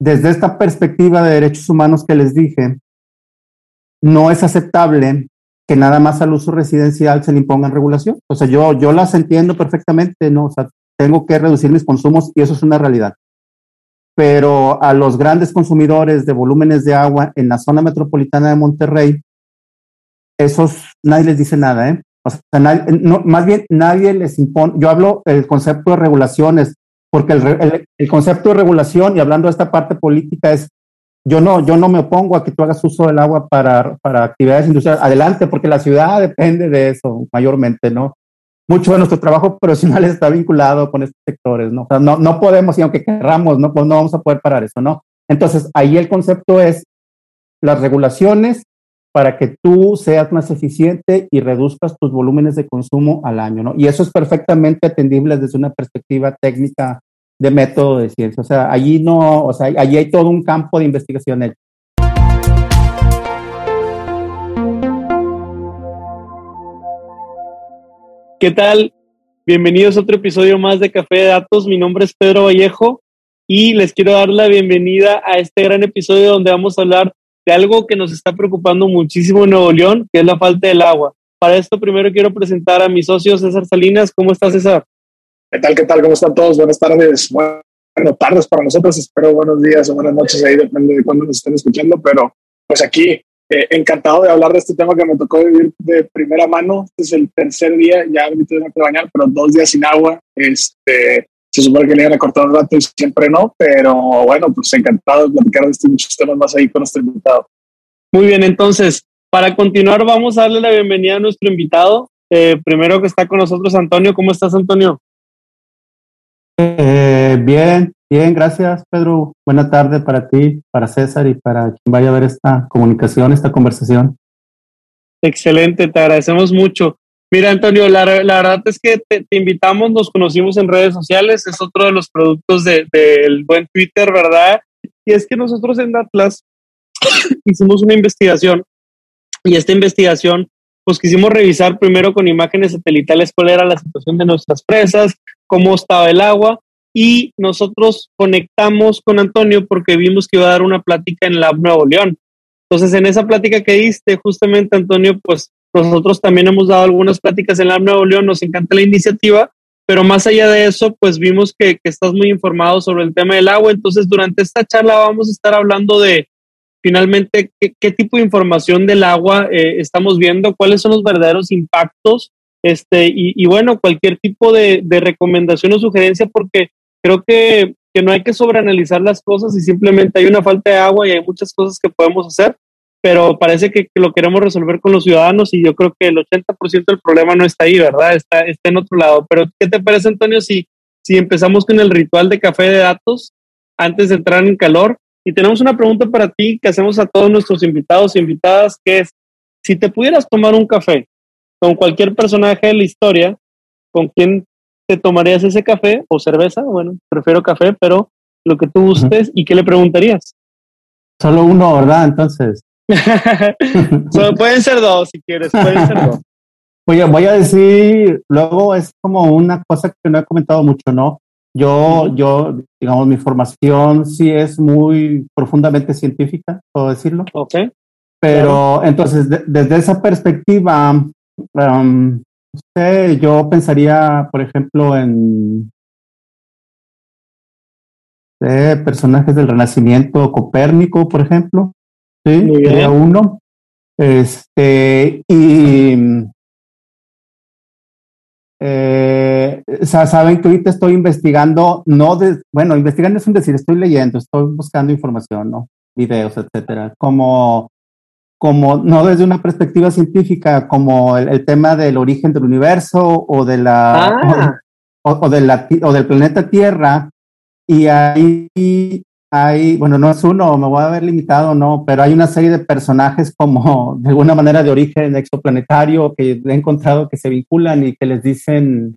desde esta perspectiva de derechos humanos que les dije, no es aceptable que nada más al uso residencial se le impongan regulación. O sea, yo, yo las entiendo perfectamente, ¿no? O sea, tengo que reducir mis consumos y eso es una realidad. Pero a los grandes consumidores de volúmenes de agua en la zona metropolitana de Monterrey, esos nadie les dice nada, ¿eh? O sea, más bien nadie les impone. Yo hablo el concepto de regulaciones, porque el, el, concepto de regulación, y hablando de esta parte política, es yo no, yo no me opongo a que tú hagas uso del agua para, para actividades industriales. Adelante, porque la ciudad depende de eso mayormente, ¿no? Mucho de nuestro trabajo profesional está vinculado con estos sectores, ¿no? O sea, no, no podemos, y aunque querramos, no, no vamos a poder parar eso, ¿no? Entonces, ahí el concepto es las regulaciones para que tú seas más eficiente y reduzcas tus volúmenes de consumo al año, ¿no? Y eso es perfectamente atendible desde una perspectiva técnica de método de ciencia. O sea, allí no, o sea, allí hay todo un campo de investigación ¿Qué tal? Bienvenidos a otro episodio más de Café de Datos. Mi nombre es Pedro Vallejo y les quiero dar la bienvenida a este gran episodio donde vamos a hablar de algo que nos está preocupando muchísimo en Nuevo León, que es la falta del agua. Para esto primero quiero presentar a mi socio César Salinas. ¿Cómo estás, César? ¿Qué tal? ¿Qué tal? ¿Cómo están todos? Buenas tardes. Bueno, tardes para nosotros. Espero buenos días o buenas noches. Ahí depende de cuándo nos estén escuchando. Pero pues aquí, eh, encantado de hablar de este tema que me tocó vivir de primera mano. Este es el tercer día. Ya ahorita tengo que bañar, pero dos días sin agua. Este, se supone que le iban a cortar un rato y siempre no. Pero bueno, pues encantado de platicar de estos muchos temas más ahí con nuestro invitado. Muy bien, entonces, para continuar, vamos a darle la bienvenida a nuestro invitado. Eh, primero que está con nosotros, Antonio. ¿Cómo estás, Antonio? Eh, bien, bien, gracias Pedro. Buena tarde para ti, para César y para quien vaya a ver esta comunicación, esta conversación. Excelente, te agradecemos mucho. Mira, Antonio, la, verdad es que te, invitamos, nos conocimos en redes sociales, es otro de los productos del de, buen Twitter, ¿verdad? Y es que nosotros en Atlas hicimos una investigación y esta investigación, pues quisimos revisar primero con imágenes satelitales cuál era la situación de nuestras presas, cómo estaba el agua y nosotros conectamos con Antonio porque vimos que iba a dar una plática en la Nuevo León. Entonces, en esa plática que diste, justamente Antonio, pues nosotros también hemos dado algunas pláticas en la Nuevo León, nos encanta la iniciativa, pero más allá de eso, pues vimos que, estás muy informado sobre el tema del agua. Entonces, durante esta charla vamos a estar hablando de finalmente qué, tipo de información del agua eh, estamos viendo, cuáles son los verdaderos impactos este, y, bueno, cualquier tipo de, recomendación o sugerencia, porque creo que, no hay que sobreanalizar las cosas y simplemente hay una falta de agua y hay muchas cosas que podemos hacer, pero parece que, lo queremos resolver con los ciudadanos y yo creo que el 80% del problema no está ahí, ¿verdad? Está, está en otro lado. Pero, ¿qué te parece, Antonio, si, si empezamos con el ritual de café de datos antes de entrar en calor? Y tenemos una pregunta para ti que hacemos a todos nuestros invitados e invitadas, que es, si te pudieras tomar un café con cualquier personaje de la historia, ¿con quién te tomarías ese café o cerveza? Bueno, prefiero café, pero lo que tú gustes, ¿y qué le preguntarías? Solo uno, ¿verdad? Entonces. pueden ser dos si quieres, pueden ser dos. Oye, voy a decir, luego es como una cosa que no he comentado mucho, ¿no? Yo, yo, digamos, mi formación sí es muy profundamente científica, puedo decirlo. Ok. Pero entonces, desde esa perspectiva, Um, yo pensaría, por ejemplo, en personajes del Renacimiento, Copérnico, por ejemplo. Sí, uno. Este, y eh, saben que ahorita estoy investigando, no de, bueno, investigando es un decir, estoy leyendo, estoy buscando información, ¿no? Videos, etcétera, como como no desde una perspectiva científica, como el, tema del origen del universo o de la ah. o, de la o del planeta Tierra y ahí hay, bueno, no es uno, me voy a ver limitado, no, pero hay una serie de personajes como de alguna manera de origen exoplanetario que he encontrado que se vinculan y que les dicen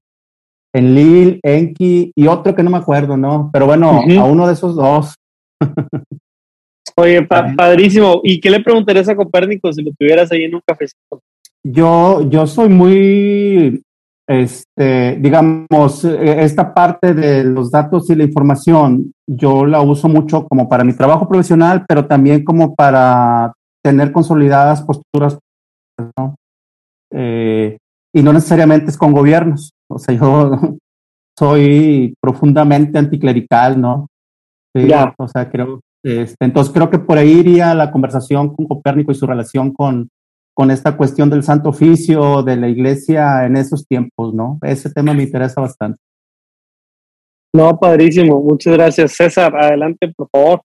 en Lil, Enki y otro que no me acuerdo, ¿no? Pero bueno, a uno de esos dos. Oye, padrísimo. ¿Y qué le preguntarías a Copérnico si lo tuvieras ahí en un cafecito? Yo, yo soy muy este, digamos, eh, esta parte de los datos y la información, yo la uso mucho como para mi trabajo profesional, pero también como para tener consolidadas posturas, ¿no? Eh, y no necesariamente es con gobiernos. O sea, yo soy profundamente anticlerical, ¿no? Ya. O sea, creo, este, entonces creo que por ahí iría la conversación con Copérnico y su relación con, con esta cuestión del santo oficio, de la iglesia en esos tiempos, ¿no? Ese tema me interesa bastante. No, padrísimo. Muchas gracias. César, adelante, por favor.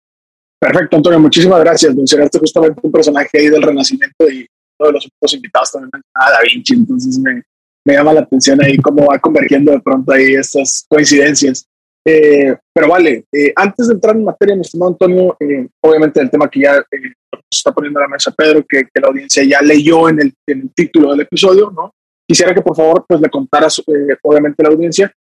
Perfecto, Antonio, muchísimas gracias. Mencionaste justamente un personaje ahí del Renacimiento y todos los otros invitados también a Da Vinci, entonces me, me llama la atención ahí cómo va convergiendo de pronto ahí estas coincidencias. Eh, pero vale, eh, antes de entrar en materia, mi estimado Antonio, eh, obviamente el tema que ya está poniendo la mesa Pedro, que, la audiencia ya leyó en el, en el, título del episodio, ¿no? Quisiera que por favor pues le contaras, obviamente, a la audiencia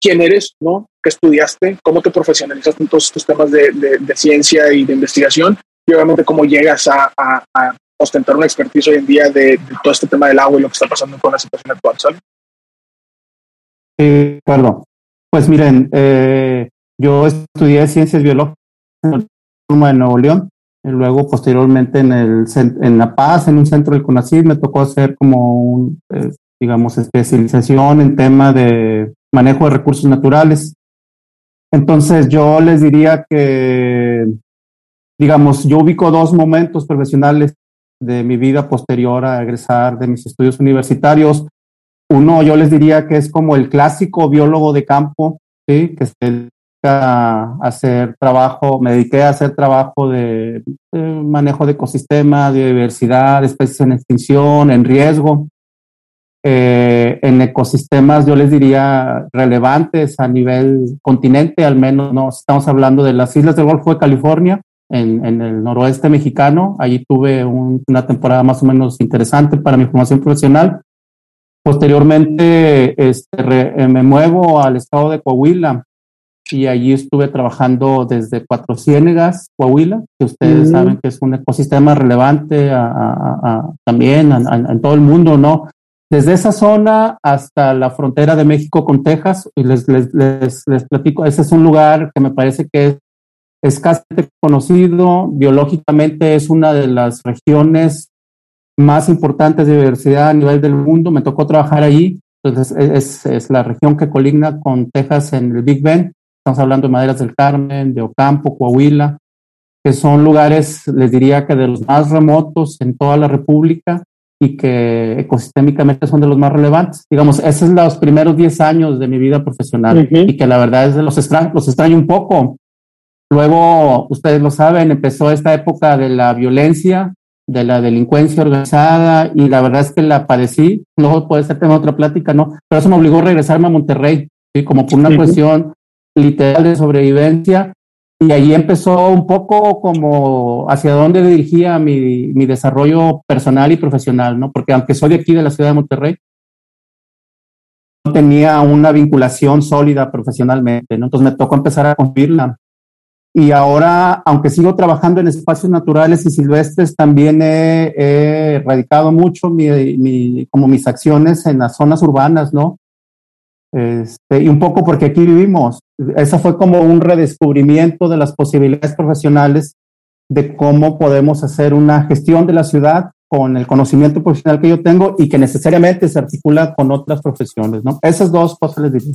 quién eres, ¿no? ¿Qué estudiaste? ¿Cómo te profesionalizaste en todos estos temas de, de, ciencia y de investigación? Y obviamente cómo llegas a, a, a ostentar una expertise hoy en día de, todo este tema del agua y lo que está pasando con la situación actual, ¿sale? Eh, perdón. Pues miren, eh, yo estudié ciencias biológicas en de Nuevo León, y luego posteriormente en, el, en La Paz, en un centro del CONACYT, me tocó hacer como, un, eh, digamos, especialización en tema de manejo de recursos naturales. Entonces yo les diría que, digamos, yo ubico dos momentos profesionales de mi vida posterior a egresar de mis estudios universitarios. Uno, yo les diría que es como el clásico biólogo de campo, que se dedica a hacer trabajo, me dediqué a hacer trabajo de, manejo de ecosistemas, de diversidad, especies en extinción, en riesgo. Eh, en ecosistemas, yo les diría, relevantes a nivel continente, al menos, no estamos hablando de las islas del Golfo de California, en, el noroeste mexicano. Allí tuve un, una temporada más o menos interesante para mi formación profesional. Posteriormente este, re, me muevo al estado de Coahuila y allí estuve trabajando desde Cuatro Ciénegas, Coahuila, que ustedes mm. saben que es un ecosistema relevante a, a, a, también en todo el mundo, ¿no? Desde esa zona hasta la frontera de México con Texas, y les, les, les, les platico, ese es un lugar que me parece que es escasamente conocido, biológicamente es una de las regiones más importantes de diversidad a nivel del mundo, me tocó trabajar allí, entonces es, es, la región que coligna con Texas en el Big Bend, estamos hablando de Maderas del Carmen, de Ocampo, Coahuila, que son lugares, les diría que de los más remotos en toda la República y que ecosistémicamente son de los más relevantes. Digamos, esos son los primeros 10 años de mi vida profesional uh -huh. y que la verdad es de los extraño, los extraño un poco. Luego, ustedes lo saben, empezó esta época de la violencia, de la delincuencia organizada y la verdad es que la padecí. Luego puede ser tema otra plática, ¿no? Pero eso me obligó a regresarme a Monterrey, ¿sí? como por una -huh. cuestión literal de sobrevivencia y ahí empezó un poco como hacia dónde dirigía mi, mi, desarrollo personal y profesional, ¿no? Porque aunque soy de aquí, de la ciudad de Monterrey, no tenía una vinculación sólida profesionalmente, ¿no? Entonces me tocó empezar a construirla. Y ahora, aunque sigo trabajando en espacios naturales y silvestres, también he, he radicado mucho mi, mi, como mis acciones en las zonas urbanas, ¿no? Este, y un poco porque aquí vivimos. Esa fue como un redescubrimiento de las posibilidades profesionales de cómo podemos hacer una gestión de la ciudad con el conocimiento profesional que yo tengo y que necesariamente se articula con otras profesiones, ¿no? Esas dos cosas les diría.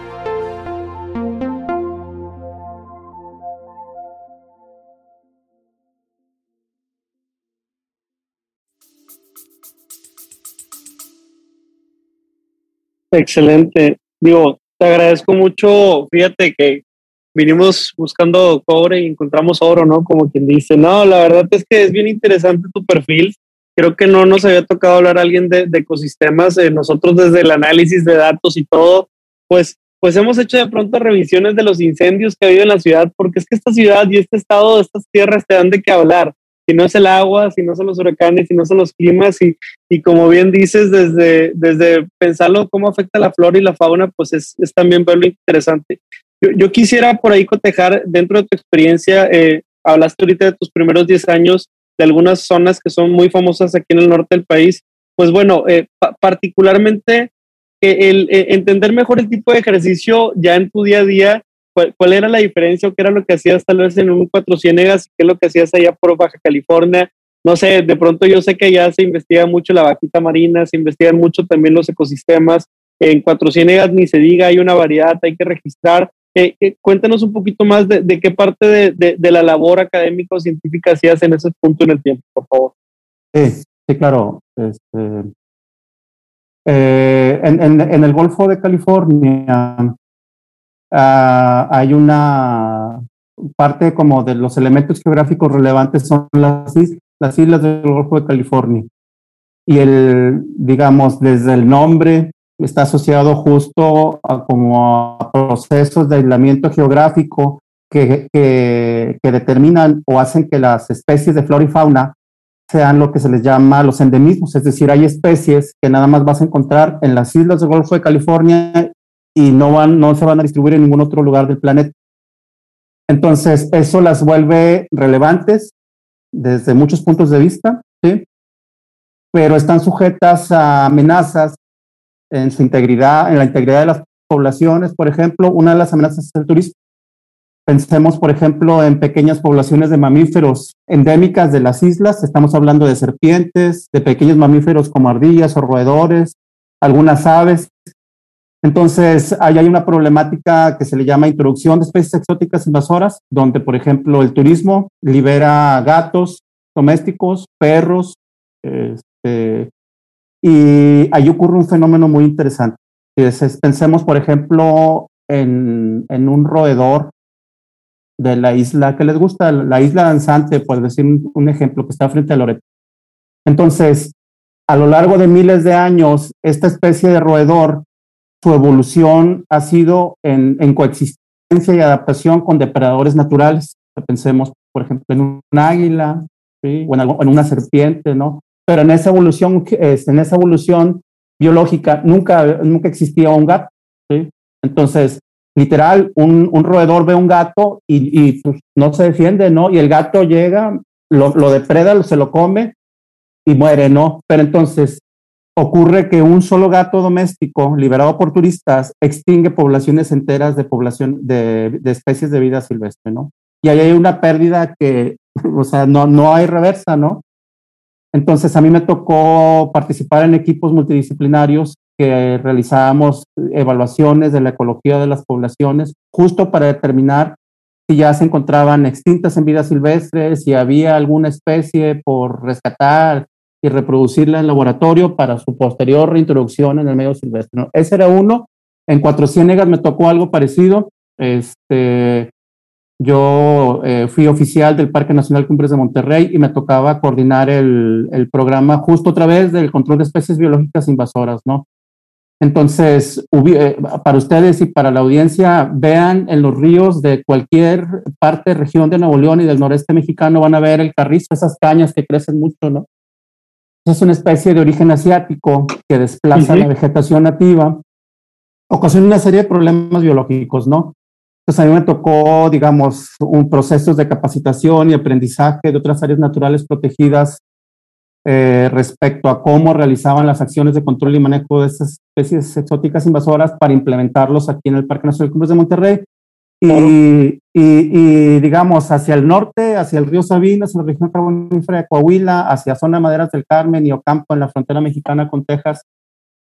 Excelente. Digo, te agradezco mucho. Fíjate que vinimos buscando cobre y encontramos oro, ¿no? Como quien dice. No, la verdad es que es bien interesante tu perfil. Creo que no nos había tocado hablar alguien de, ecosistemas. Eh, nosotros desde el análisis de datos y todo, pues, pues hemos hecho de pronto revisiones de los incendios que ha habido en la ciudad, porque es que esta ciudad y este estado, estas tierras te dan de qué hablar si no es el agua, si no son los huracanes, si no son los climas y, y como bien dices, desde, desde pensarlo cómo afecta la flora y la fauna, pues es, es también verlo interesante. Yo, yo, quisiera por ahí cotejar dentro de tu experiencia, eh, hablaste ahorita de tus primeros 10 años, de algunas zonas que son muy famosas aquí en el norte del país, pues bueno, eh, particularmente el, eh, entender mejor el tipo de ejercicio ya en tu día a día ¿Cuál, era la diferencia o qué era lo que hacías tal vez en un Cuatro Ciénegas? ¿Qué es lo que hacías allá por Baja California? No sé, de pronto yo sé que ya se investiga mucho la vaquita marina, se investigan mucho también los ecosistemas. En Cuatro Ciénegas ni se diga, hay una variedad, hay que registrar. Eh, eh, cuéntanos un poquito más de, qué parte de, de, la labor académica o científica hacías en ese punto en el tiempo, por favor. Sí, sí, claro. Este, eh, en, el Golfo de California Ah, hay una parte como de los elementos geográficos relevantes son las, las islas del Golfo de California. Y el, digamos, desde el nombre está asociado justo a como a procesos de aislamiento geográfico que, que, que, determinan o hacen que las especies de flora y fauna sean lo que se les llama los endemismos, es decir, hay especies que nada más vas a encontrar en las islas del Golfo de California y no, van, no se van a distribuir en ningún otro lugar del planeta. Entonces, eso las vuelve relevantes desde muchos puntos de vista, ¿sí? pero están sujetas a amenazas en su integridad, en la integridad de las poblaciones. Por ejemplo, una de las amenazas es el turismo. Pensemos, por ejemplo, en pequeñas poblaciones de mamíferos endémicas de las islas. Estamos hablando de serpientes, de pequeños mamíferos como ardillas o roedores, algunas aves entonces, ahí hay una problemática que se le llama introducción de especies exóticas invasoras, donde, por ejemplo, el turismo libera gatos domésticos, perros, este, y ahí ocurre un fenómeno muy interesante. Pensemos, por ejemplo, en, en un roedor de la isla que les gusta, la isla danzante, por decir un, ejemplo, que está frente a Loreto. Entonces, a lo largo de miles de años, esta especie de roedor su evolución ha sido en, en coexistencia y adaptación con depredadores naturales. Pensemos, por ejemplo, en un águila o en, una serpiente, ¿no? Pero en esa evolución, en esa evolución biológica nunca, nunca existía un gato. ¿sí? Entonces, literal, un, roedor ve un gato y, y pues, no se defiende, ¿no? Y el gato llega, lo, lo depreda, se lo come y muere, ¿no? Pero entonces, ocurre que un solo gato doméstico liberado por turistas extingue poblaciones enteras de población de, especies de vida silvestre, ¿no? Y ahí hay una pérdida que, o sea, no, no hay reversa, ¿no? Entonces a mí me tocó participar en equipos multidisciplinarios que realizábamos evaluaciones de la ecología de las poblaciones justo para determinar si ya se encontraban extintas en vida silvestre, si había alguna especie por rescatar, y reproducirla en laboratorio para su posterior reintroducción en el medio silvestre. Ese era uno. En Cuatro Ciénegas me tocó algo parecido. Este, yo eh, fui oficial del Parque Nacional Cumbres de Monterrey y me tocaba coordinar el, el, programa justo otra vez del control de especies biológicas invasoras, ¿no? Entonces, eh, para ustedes y para la audiencia, vean en los ríos de cualquier parte, región de Nuevo León y del noreste mexicano, van a ver el carrizo, esas cañas que crecen mucho, ¿no? Es una especie de origen asiático que desplaza la vegetación nativa, ocasiona una serie de problemas biológicos, ¿no? Entonces a mí me tocó, digamos, un proceso de capacitación y aprendizaje de otras áreas naturales protegidas eh, respecto a cómo realizaban las acciones de control y manejo de estas especies exóticas invasoras para implementarlos aquí en el Parque Nacional Cumbres de Monterrey y, y, digamos, hacia el norte, hacia el río Sabinas, en la región carbonífera de Coahuila, hacia zona de Maderas del Carmen y Ocampo, en la frontera mexicana con Texas,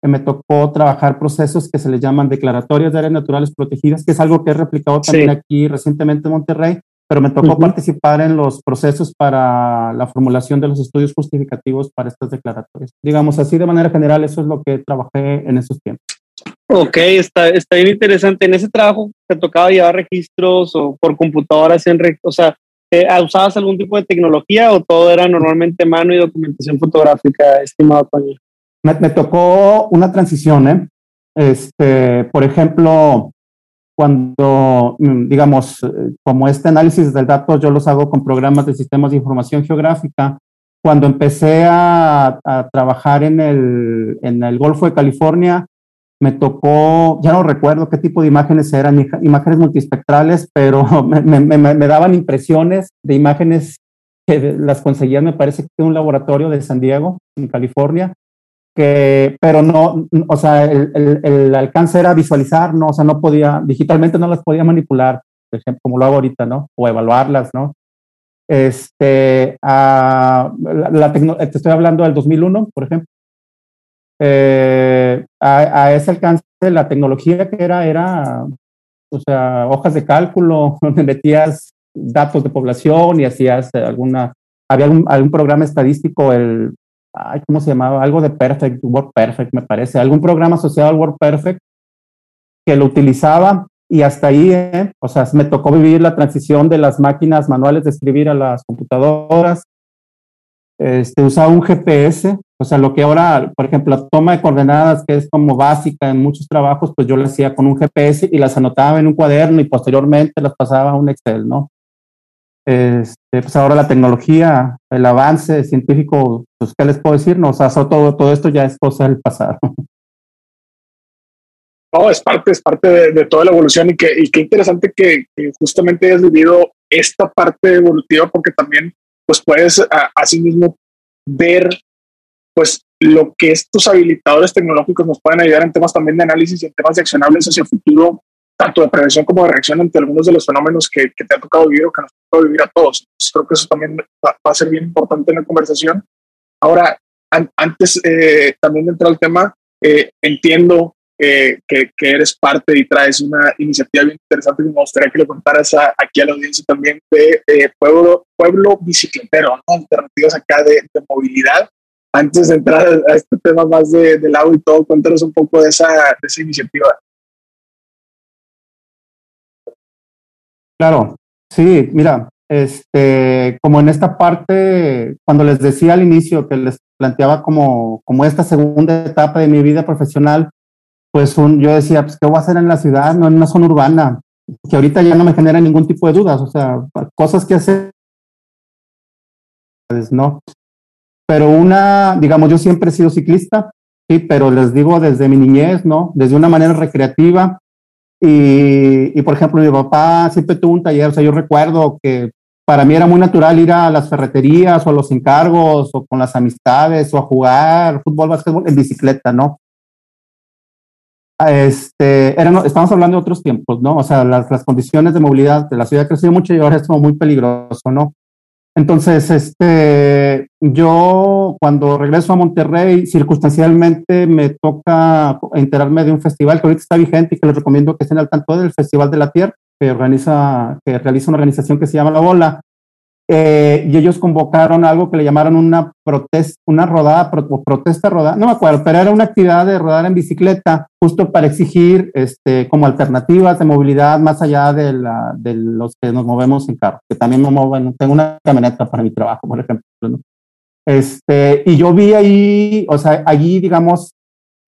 me tocó trabajar procesos que se le llaman declaratorias de áreas naturales protegidas, que es algo que he replicado también aquí recientemente en Monterrey, pero me tocó participar en los procesos para la formulación de los estudios justificativos para estas declaratorias. Digamos así, de manera general, eso es lo que trabajé en esos tiempos. Ok, está, está bien interesante. En ese trabajo te tocaba llevar registros o por computadoras, en o sea, eh, ¿usabas algún tipo de tecnología o todo era normalmente mano y documentación fotográfica, estimado Toño? Me, me tocó una transición, ¿eh? Este, por ejemplo, cuando, mm, digamos, eh, como este análisis del datos yo los hago con programas de sistemas de información geográfica, cuando empecé a, trabajar en el, en el Golfo de California, me tocó, ya no recuerdo qué tipo de imágenes eran, imágenes multispectrales, pero me, daban impresiones de imágenes que las conseguían, me parece que en un laboratorio de San Diego, en California, que, pero no, o sea, el, alcance era visualizar, no, o sea, no podía, digitalmente no las podía manipular, por ejemplo, como lo hago ahorita, ¿no? O evaluarlas, ¿no? Este, a, la, la te estoy hablando del 2001, por ejemplo. Eh, a, ese alcance, la tecnología que era, era, o sea, hojas de cálculo, donde metías datos de población y hacías alguna, había algún, algún programa estadístico, el, ay, ¿cómo se llamaba? Algo de Perfect, Word Perfect, me parece, algún programa asociado al Word Perfect que lo utilizaba y hasta ahí, ¿eh? o sea, me tocó vivir la transición de las máquinas manuales de escribir a las computadoras. Este, usaba un GPS, o sea, lo que ahora, por ejemplo, toma de coordenadas, que es como básica en muchos trabajos, pues yo la hacía con un GPS y las anotaba en un cuaderno y posteriormente las pasaba a un Excel, ¿no? Este, pues ahora la tecnología, el avance científico, pues, ¿qué les puedo decir? No, o sea, todo, todo esto ya es cosa del pasado. No, es parte, es parte de, toda la evolución y, que, y qué interesante que, justamente hayas vivido esta parte evolutiva porque también pues puedes así mismo ver pues lo que estos habilitadores tecnológicos nos pueden ayudar en temas también de análisis y en temas de accionables hacia el futuro, tanto de prevención como de reacción ante algunos de los fenómenos que, te ha tocado vivir o que nos ha tocado vivir a todos. creo que eso también va, a ser bien importante en la conversación. Ahora, antes eh, también de entrar al tema, eh, entiendo que, que, eres parte y traes una iniciativa bien interesante y me gustaría que le contaras aquí a la audiencia también de eh, Pueblo, Pueblo Bicicletero, alternativas acá de, de movilidad antes de entrar a este tema más de, del agua y todo, cuéntanos un poco de esa, de esa iniciativa. Claro, sí, mira, este, como en esta parte, cuando les decía al inicio que les planteaba como, como esta segunda etapa de mi vida profesional, pues un, yo decía, pues, ¿qué voy a hacer en la ciudad, no en una zona urbana? Que ahorita ya no me genera ningún tipo de dudas, o sea, cosas que hacer, ¿no? Pero una, digamos, yo siempre he sido ciclista, sí, pero les digo desde mi niñez, ¿no? Desde una manera recreativa. Y, y, por ejemplo, mi papá siempre tuvo un taller, o sea, yo recuerdo que para mí era muy natural ir a las ferreterías o a los encargos o con las amistades o a jugar fútbol, básquetbol en bicicleta, ¿no? Este, eran, estamos hablando de otros tiempos, ¿no? O sea, las, las condiciones de movilidad de la ciudad han crecido mucho y ahora es como muy peligroso, ¿no? Entonces, este, yo cuando regreso a Monterrey, circunstancialmente me toca enterarme de un festival que ahorita está vigente y que les recomiendo que estén al tanto del Festival de la Tierra, que organiza, que realiza una organización que se llama La Bola. Eh, y ellos convocaron algo que le llamaron una protesta, una rodada, protesta rodada, no me acuerdo, pero era una actividad de rodar en bicicleta, justo para exigir este, como alternativas de movilidad más allá de, la, de los que nos movemos en carro, que también me muevo, tengo una camioneta para mi trabajo, por ejemplo. Este, y yo vi ahí, o sea, allí, digamos,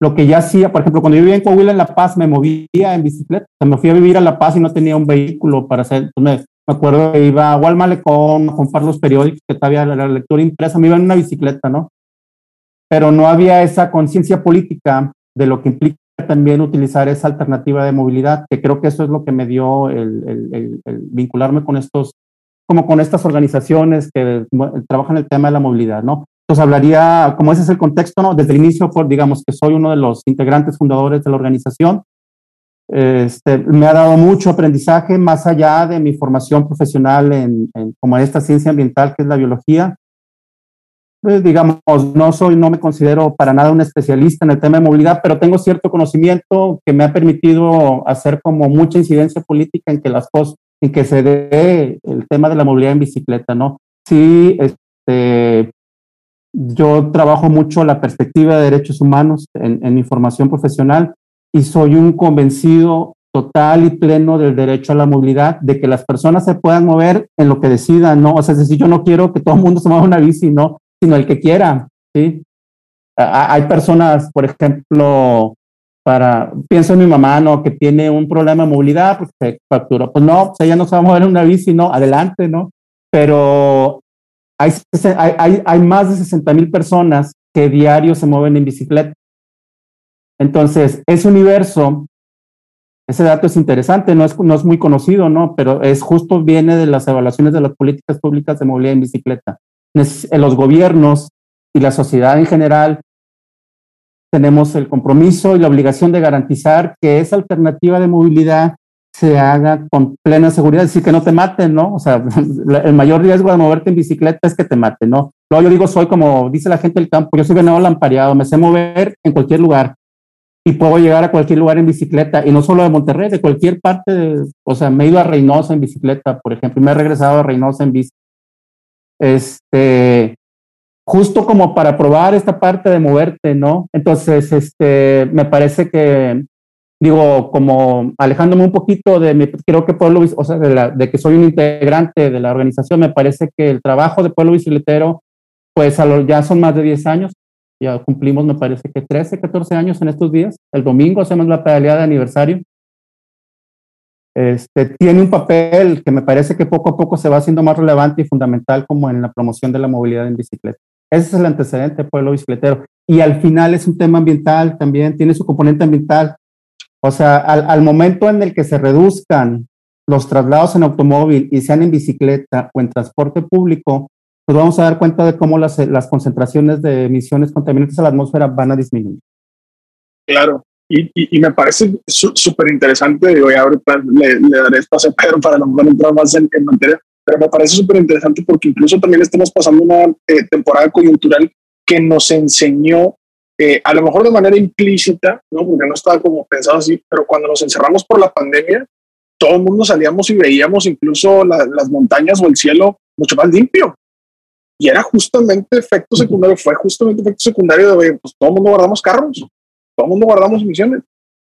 lo que ya hacía, por ejemplo, cuando yo vivía en Coahuila, en La Paz, me movía en bicicleta, o sea, me fui a vivir a La Paz y no tenía un vehículo para hacer, me acuerdo que iba a Malecón a comprar los periódicos, que todavía la, lectura impresa, me iba en una bicicleta, ¿no? Pero no había esa conciencia política de lo que implica también utilizar esa alternativa de movilidad, que creo que eso es lo que me dio el, vincularme con estos, como con estas organizaciones que trabajan el tema de la movilidad, ¿no? Entonces hablaría, como ese es el contexto, ¿no? Desde el inicio, por, digamos que soy uno de los integrantes fundadores de la organización, este, me ha dado mucho aprendizaje más allá de mi formación profesional en, como esta ciencia ambiental que es la biología. Pues, digamos, no soy, no me considero para nada un especialista en el tema de movilidad, pero tengo cierto conocimiento que me ha permitido hacer como mucha incidencia política en que las cosas, en que se dé el tema de la movilidad en bicicleta, ¿no? Sí, este, yo trabajo mucho la perspectiva de derechos humanos en, en mi formación profesional y soy un convencido total y pleno del derecho a la movilidad, de que las personas se puedan mover en lo que decidan, ¿no? O sea, es decir, yo no quiero que todo el mundo se mueva una bici, ¿no? Sino el que quiera, ¿sí? Hay personas, por ejemplo, para, pienso en mi mamá, ¿no? Que tiene un problema de movilidad, pues se factura. Pues no, pues ella no se va a mover en una bici, ¿no? Adelante, ¿no? Pero hay, hay, hay más de 60 mil personas que diario se mueven en bicicleta. Entonces, ese universo, ese dato es interesante, no es, no es muy conocido, ¿no? Pero es justo viene de las evaluaciones de las políticas públicas de movilidad en bicicleta. Los gobiernos y la sociedad en general tenemos el compromiso y la obligación de garantizar que esa alternativa de movilidad se haga con plena seguridad, es decir, que no te maten, ¿no? O sea, el mayor riesgo de moverte en bicicleta es que te maten, ¿no? yo digo, soy como dice la gente del campo, yo soy venado lampareado, me sé mover en cualquier lugar y puedo llegar a cualquier lugar en bicicleta, y no solo de Monterrey, de cualquier parte, o sea, me he ido a Reynosa en bicicleta, por ejemplo, y me he regresado a Reynosa en bici. Este, justo como para probar esta parte de moverte, ¿no? Entonces, este, me parece que, digo, como alejándome un poquito de mi, creo que Pueblo, o sea, de, de que soy un integrante de la organización, me parece que el trabajo de Pueblo Bicicletero, pues a lo, ya son más de 10 años, ya cumplimos, me parece que 13, 14 años en estos días. El domingo hacemos la pedaleada de aniversario. Este, tiene un papel que me parece que poco a poco se va haciendo más relevante y fundamental como en la promoción de la movilidad en bicicleta. Ese es el antecedente pueblo bicicletero. Y al final es un tema ambiental también, tiene su componente ambiental. O sea, al, momento en el que se reduzcan los traslados en automóvil y sean en bicicleta o en transporte público, pues vamos a dar cuenta de cómo las, las concentraciones de emisiones contaminantes a la atmósfera van a disminuir. Claro, y, y, me parece súper interesante, digo, ya ahorita le, le daré espacio a Pedro para a mejor entrar más en, en materia, pero me parece súper interesante porque incluso también estamos pasando una eh, temporada coyuntural que nos enseñó, eh, a lo mejor de manera implícita, ¿no? porque no estaba como pensado así, pero cuando nos encerramos por la pandemia, todo el mundo salíamos y veíamos incluso las montañas o el cielo mucho más limpio. Y era justamente efecto secundario, fue justamente efecto secundario de, pues todo el mundo guardamos carros, todo el mundo guardamos emisiones.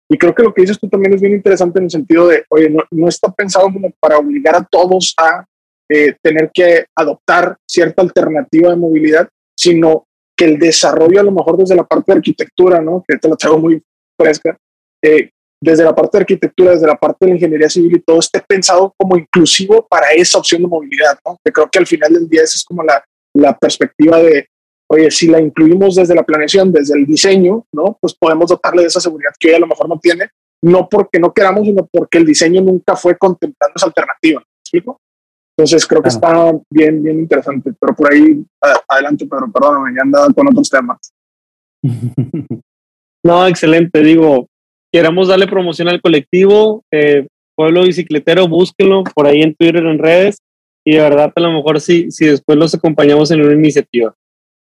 Y creo que lo que dices tú también es bien interesante en el sentido de, oye, no, no está pensado como para obligar a todos a eh, tener que adoptar cierta alternativa de movilidad, sino que el desarrollo a lo mejor desde la parte de arquitectura, ¿no? que te lo traigo muy fresca, eh, desde la parte de arquitectura, desde la parte de la ingeniería civil y todo esté pensado como inclusivo para esa opción de movilidad, ¿no? que creo que al final del día esa es como la, la perspectiva de, oye, si la incluimos desde la planeación, desde el diseño, ¿no? Pues podemos dotarle de esa seguridad que hoy a lo mejor no tiene, no porque no queramos, sino porque el diseño nunca fue contemplando esa alternativa. ¿Me explico? Entonces creo que está bien, bien interesante, pero por ahí adelante, pero perdóname, ya andaba con otros temas. No, excelente, digo, queremos darle promoción al colectivo, eh, Pueblo Bicicletero, búsquenlo por ahí en Twitter, en redes, y de verdad a lo mejor sí, si después los acompañamos en una iniciativa.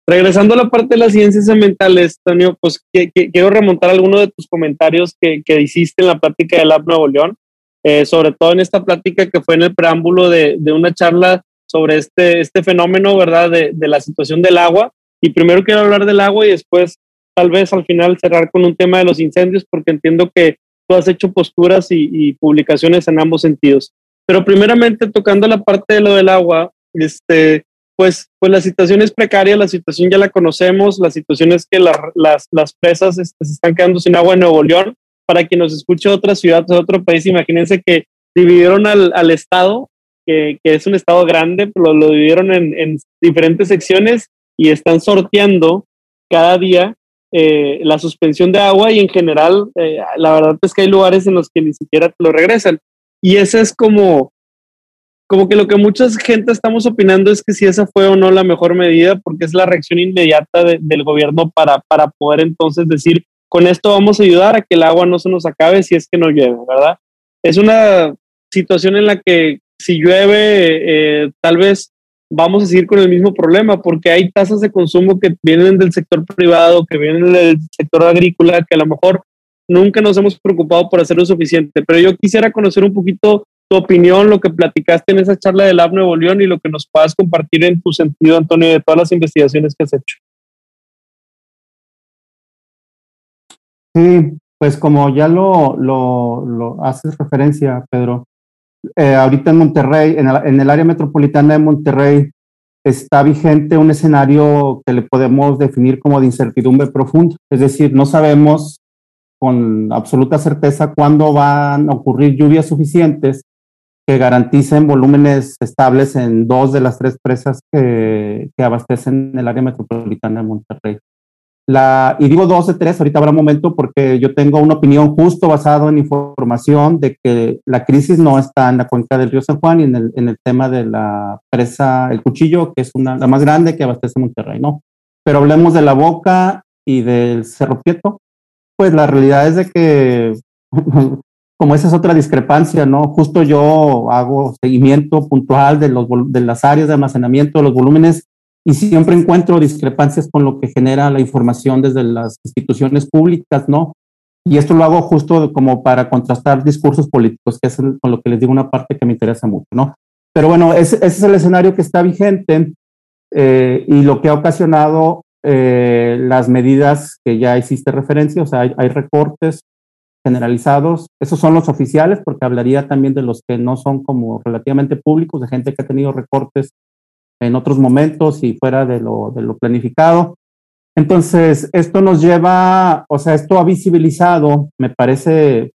Regresando a la parte de las ciencias ambientales, Antonio, pues quiero remontar algunos de tus comentarios que, que hiciste en la plática del Lab Nuevo León. Eh, sobre todo en esta plática que fue en el preámbulo de, de una charla sobre este, este fenómeno, ¿verdad? De, de, la situación del agua. Y primero quiero hablar del agua y después tal vez al final cerrar con un tema de los incendios, porque entiendo que tú has hecho posturas y, y publicaciones en ambos sentidos. Pero primeramente tocando la parte de lo del agua, este, pues, pues la situación es precaria, la situación ya la conocemos, la situación es que las, las presas este, se están quedando sin agua en Nuevo León, para quien nos escuche de otra ciudad, de otro país, imagínense que dividieron al, al estado, que, que, es un estado grande, pero lo, dividieron en, en, diferentes secciones y están sorteando cada día eh, la suspensión de agua y en general, eh, la verdad es que hay lugares en los que ni siquiera te lo regresan. Y ese es como, como que lo que mucha gente estamos opinando es que si esa fue o no la mejor medida, porque es la reacción inmediata de, del gobierno para, para poder entonces decir, con esto vamos a ayudar a que el agua no se nos acabe si es que no llueve, ¿verdad? Es una situación en la que si llueve, eh, tal vez vamos a seguir con el mismo problema, porque hay tasas de consumo que vienen del sector privado, que vienen del sector agrícola, que a lo mejor nunca nos hemos preocupado por hacerlo suficiente. Pero yo quisiera conocer un poquito tu opinión, lo que platicaste en esa charla del Lab Nuevo León y lo que nos puedas compartir en tu sentido, Antonio, de todas las investigaciones que has hecho. Sí, Pues como ya lo, lo, lo haces referencia, Pedro, eh, ahorita en Monterrey, en el, área metropolitana de Monterrey, está vigente un escenario que le podemos definir como de incertidumbre profunda. Es decir, no sabemos con absoluta certeza cuándo van a ocurrir lluvias suficientes que garanticen volúmenes estables en dos de las tres presas que, que abastecen el área metropolitana de Monterrey. La, y digo dos de tres, ahorita habrá un momento porque yo tengo una opinión justo basado en información de que la crisis no está en la cuenca del río San Juan y en el, en el tema de la presa El Cuchillo, que es una, la más grande que abastece Monterrey, ¿no? Pero hablemos de la Boca y del Cerro Prieto, pues la realidad es de que, como esa es otra discrepancia, ¿no? Justo yo hago seguimiento puntual de, los, de las áreas de almacenamiento, de los volúmenes y siempre encuentro discrepancias con lo que genera la información desde las instituciones públicas, ¿no? Y esto lo hago justo como para contrastar discursos políticos, que es con lo que les digo una parte que me interesa mucho, ¿no? Pero bueno, ese, ese es el escenario que está vigente eh, y lo que ha ocasionado eh, las medidas que ya hiciste referencia, o sea, hay, recortes generalizados, esos son los oficiales, porque hablaría también de los que no son como relativamente públicos, de gente que ha tenido recortes en otros momentos y fuera de lo, planificado. Entonces, esto nos lleva, o sea, esto ha visibilizado, me parece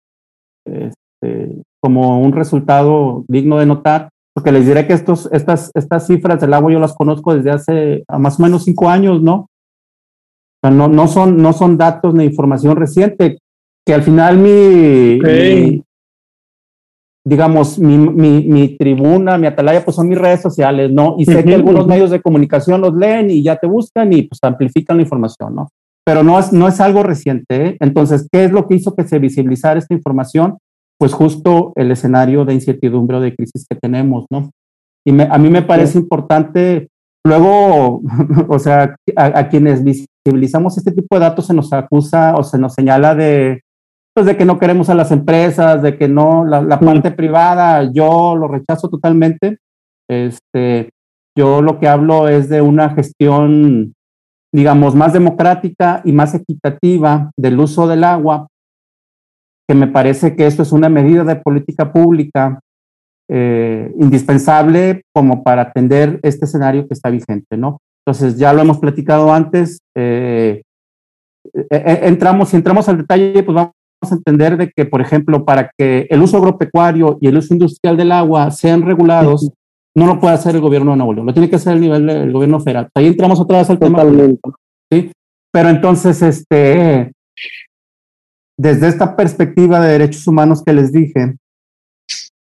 este, como un resultado digno de notar, porque les diré que estos, estas, estas cifras del agua yo las conozco desde hace más o menos cinco años, ¿no? Sea, no, no, son, no son datos ni información reciente, que al final mi, mi, digamos, mi, mi, mi, tribuna, mi atalaya, pues son mis redes sociales, ¿no? Y sé que algunos medios de comunicación los leen y ya te buscan y pues amplifican la información, ¿no? Pero no es, no es algo reciente. ¿eh? Entonces, ¿qué es lo que hizo que se visibilizara esta información? Pues justo el escenario de incertidumbre o de crisis que tenemos, ¿no? Y me, a mí me parece sí. importante, luego, o sea, a, a quienes visibilizamos este tipo de datos se nos acusa o se nos señala de pues de que no queremos a las empresas, de que no, la, la parte privada, yo lo rechazo totalmente. Este, yo lo que hablo es de una gestión, digamos, más democrática y más equitativa del uso del agua, que me parece que esto es una medida de política pública eh, indispensable como para atender este escenario que está vigente, ¿no? Entonces, ya lo hemos platicado antes, eh, eh, entramos, si entramos al detalle, pues vamos a entender de que, por ejemplo, para que el uso agropecuario y el uso industrial del agua sean regulados, no lo puede hacer el gobierno de Nuevo León, lo tiene que hacer el nivel del gobierno federal. Ahí entramos otra vez al Totalmente. tema. ¿sí? Pero entonces, este, desde esta perspectiva de derechos humanos que les dije,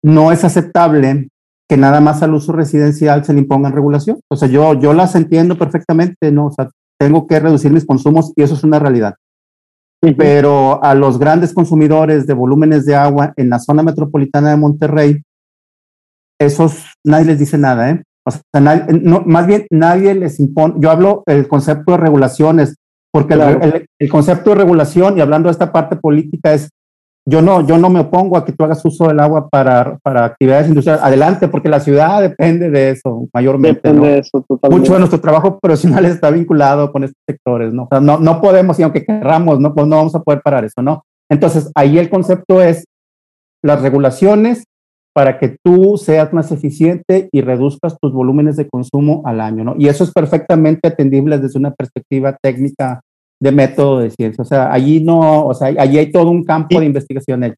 no es aceptable que nada más al uso residencial se le impongan regulación. O sea, yo, yo las entiendo perfectamente, ¿no? O sea, tengo que reducir mis consumos y eso es una realidad pero a los grandes consumidores de volúmenes de agua en la zona metropolitana de Monterrey, esos nadie les dice nada, ¿eh? O sea, nadie, no, más bien nadie les impone, yo hablo el concepto de regulaciones, porque claro. el, el, concepto de regulación, y hablando de esta parte política, es yo no, yo no me opongo a que tú hagas uso del agua para, para actividades industriales. Adelante, porque la ciudad depende de eso mayormente. Depende ¿no? de eso, totalmente. Mucho de nuestro trabajo profesional está vinculado con estos sectores, ¿no? O sea, no, no podemos, y aunque querramos, no, pues no vamos a poder parar eso, ¿no? Entonces, ahí el concepto es las regulaciones para que tú seas más eficiente y reduzcas tus volúmenes de consumo al año, ¿no? Y eso es perfectamente atendible desde una perspectiva técnica de método de ciencia. O sea, allí no, o sea, allí hay todo un campo y, de investigación hecho.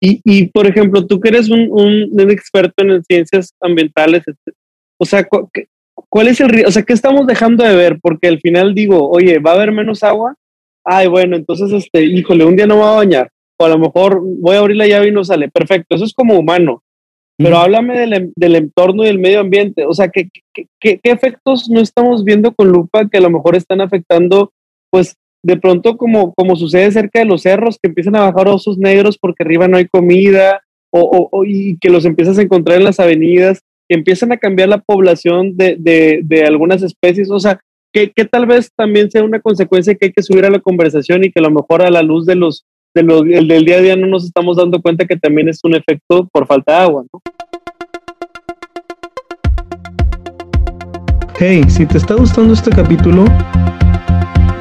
Y, y, por ejemplo, tú que eres un, un, un experto en ciencias ambientales, o sea, ¿cuál es el, o sea, qué estamos dejando de ver? Porque al final digo, oye, ¿va a haber menos agua? Ay, bueno, entonces, este, híjole, un día no me va a bañar, o a lo mejor voy a abrir la llave y no sale. Perfecto, eso es como humano. Pero mm. háblame del, del, entorno y del medio ambiente. O sea, ¿qué, ¿qué, qué, qué, efectos no estamos viendo con lupa que a lo mejor están afectando, pues, de pronto como, como sucede cerca de los cerros, que empiezan a bajar osos negros porque arriba no hay comida, o, o, y que los empiezas a encontrar en las avenidas, que empiezan a cambiar la población de, de, de algunas especies. O sea, que, que tal vez también sea una consecuencia que hay que subir a la conversación y que a lo mejor a la luz de los de lo, el del día a día no nos estamos dando cuenta que también es un efecto por falta de agua. ¿no? Hey, si te está gustando este capítulo,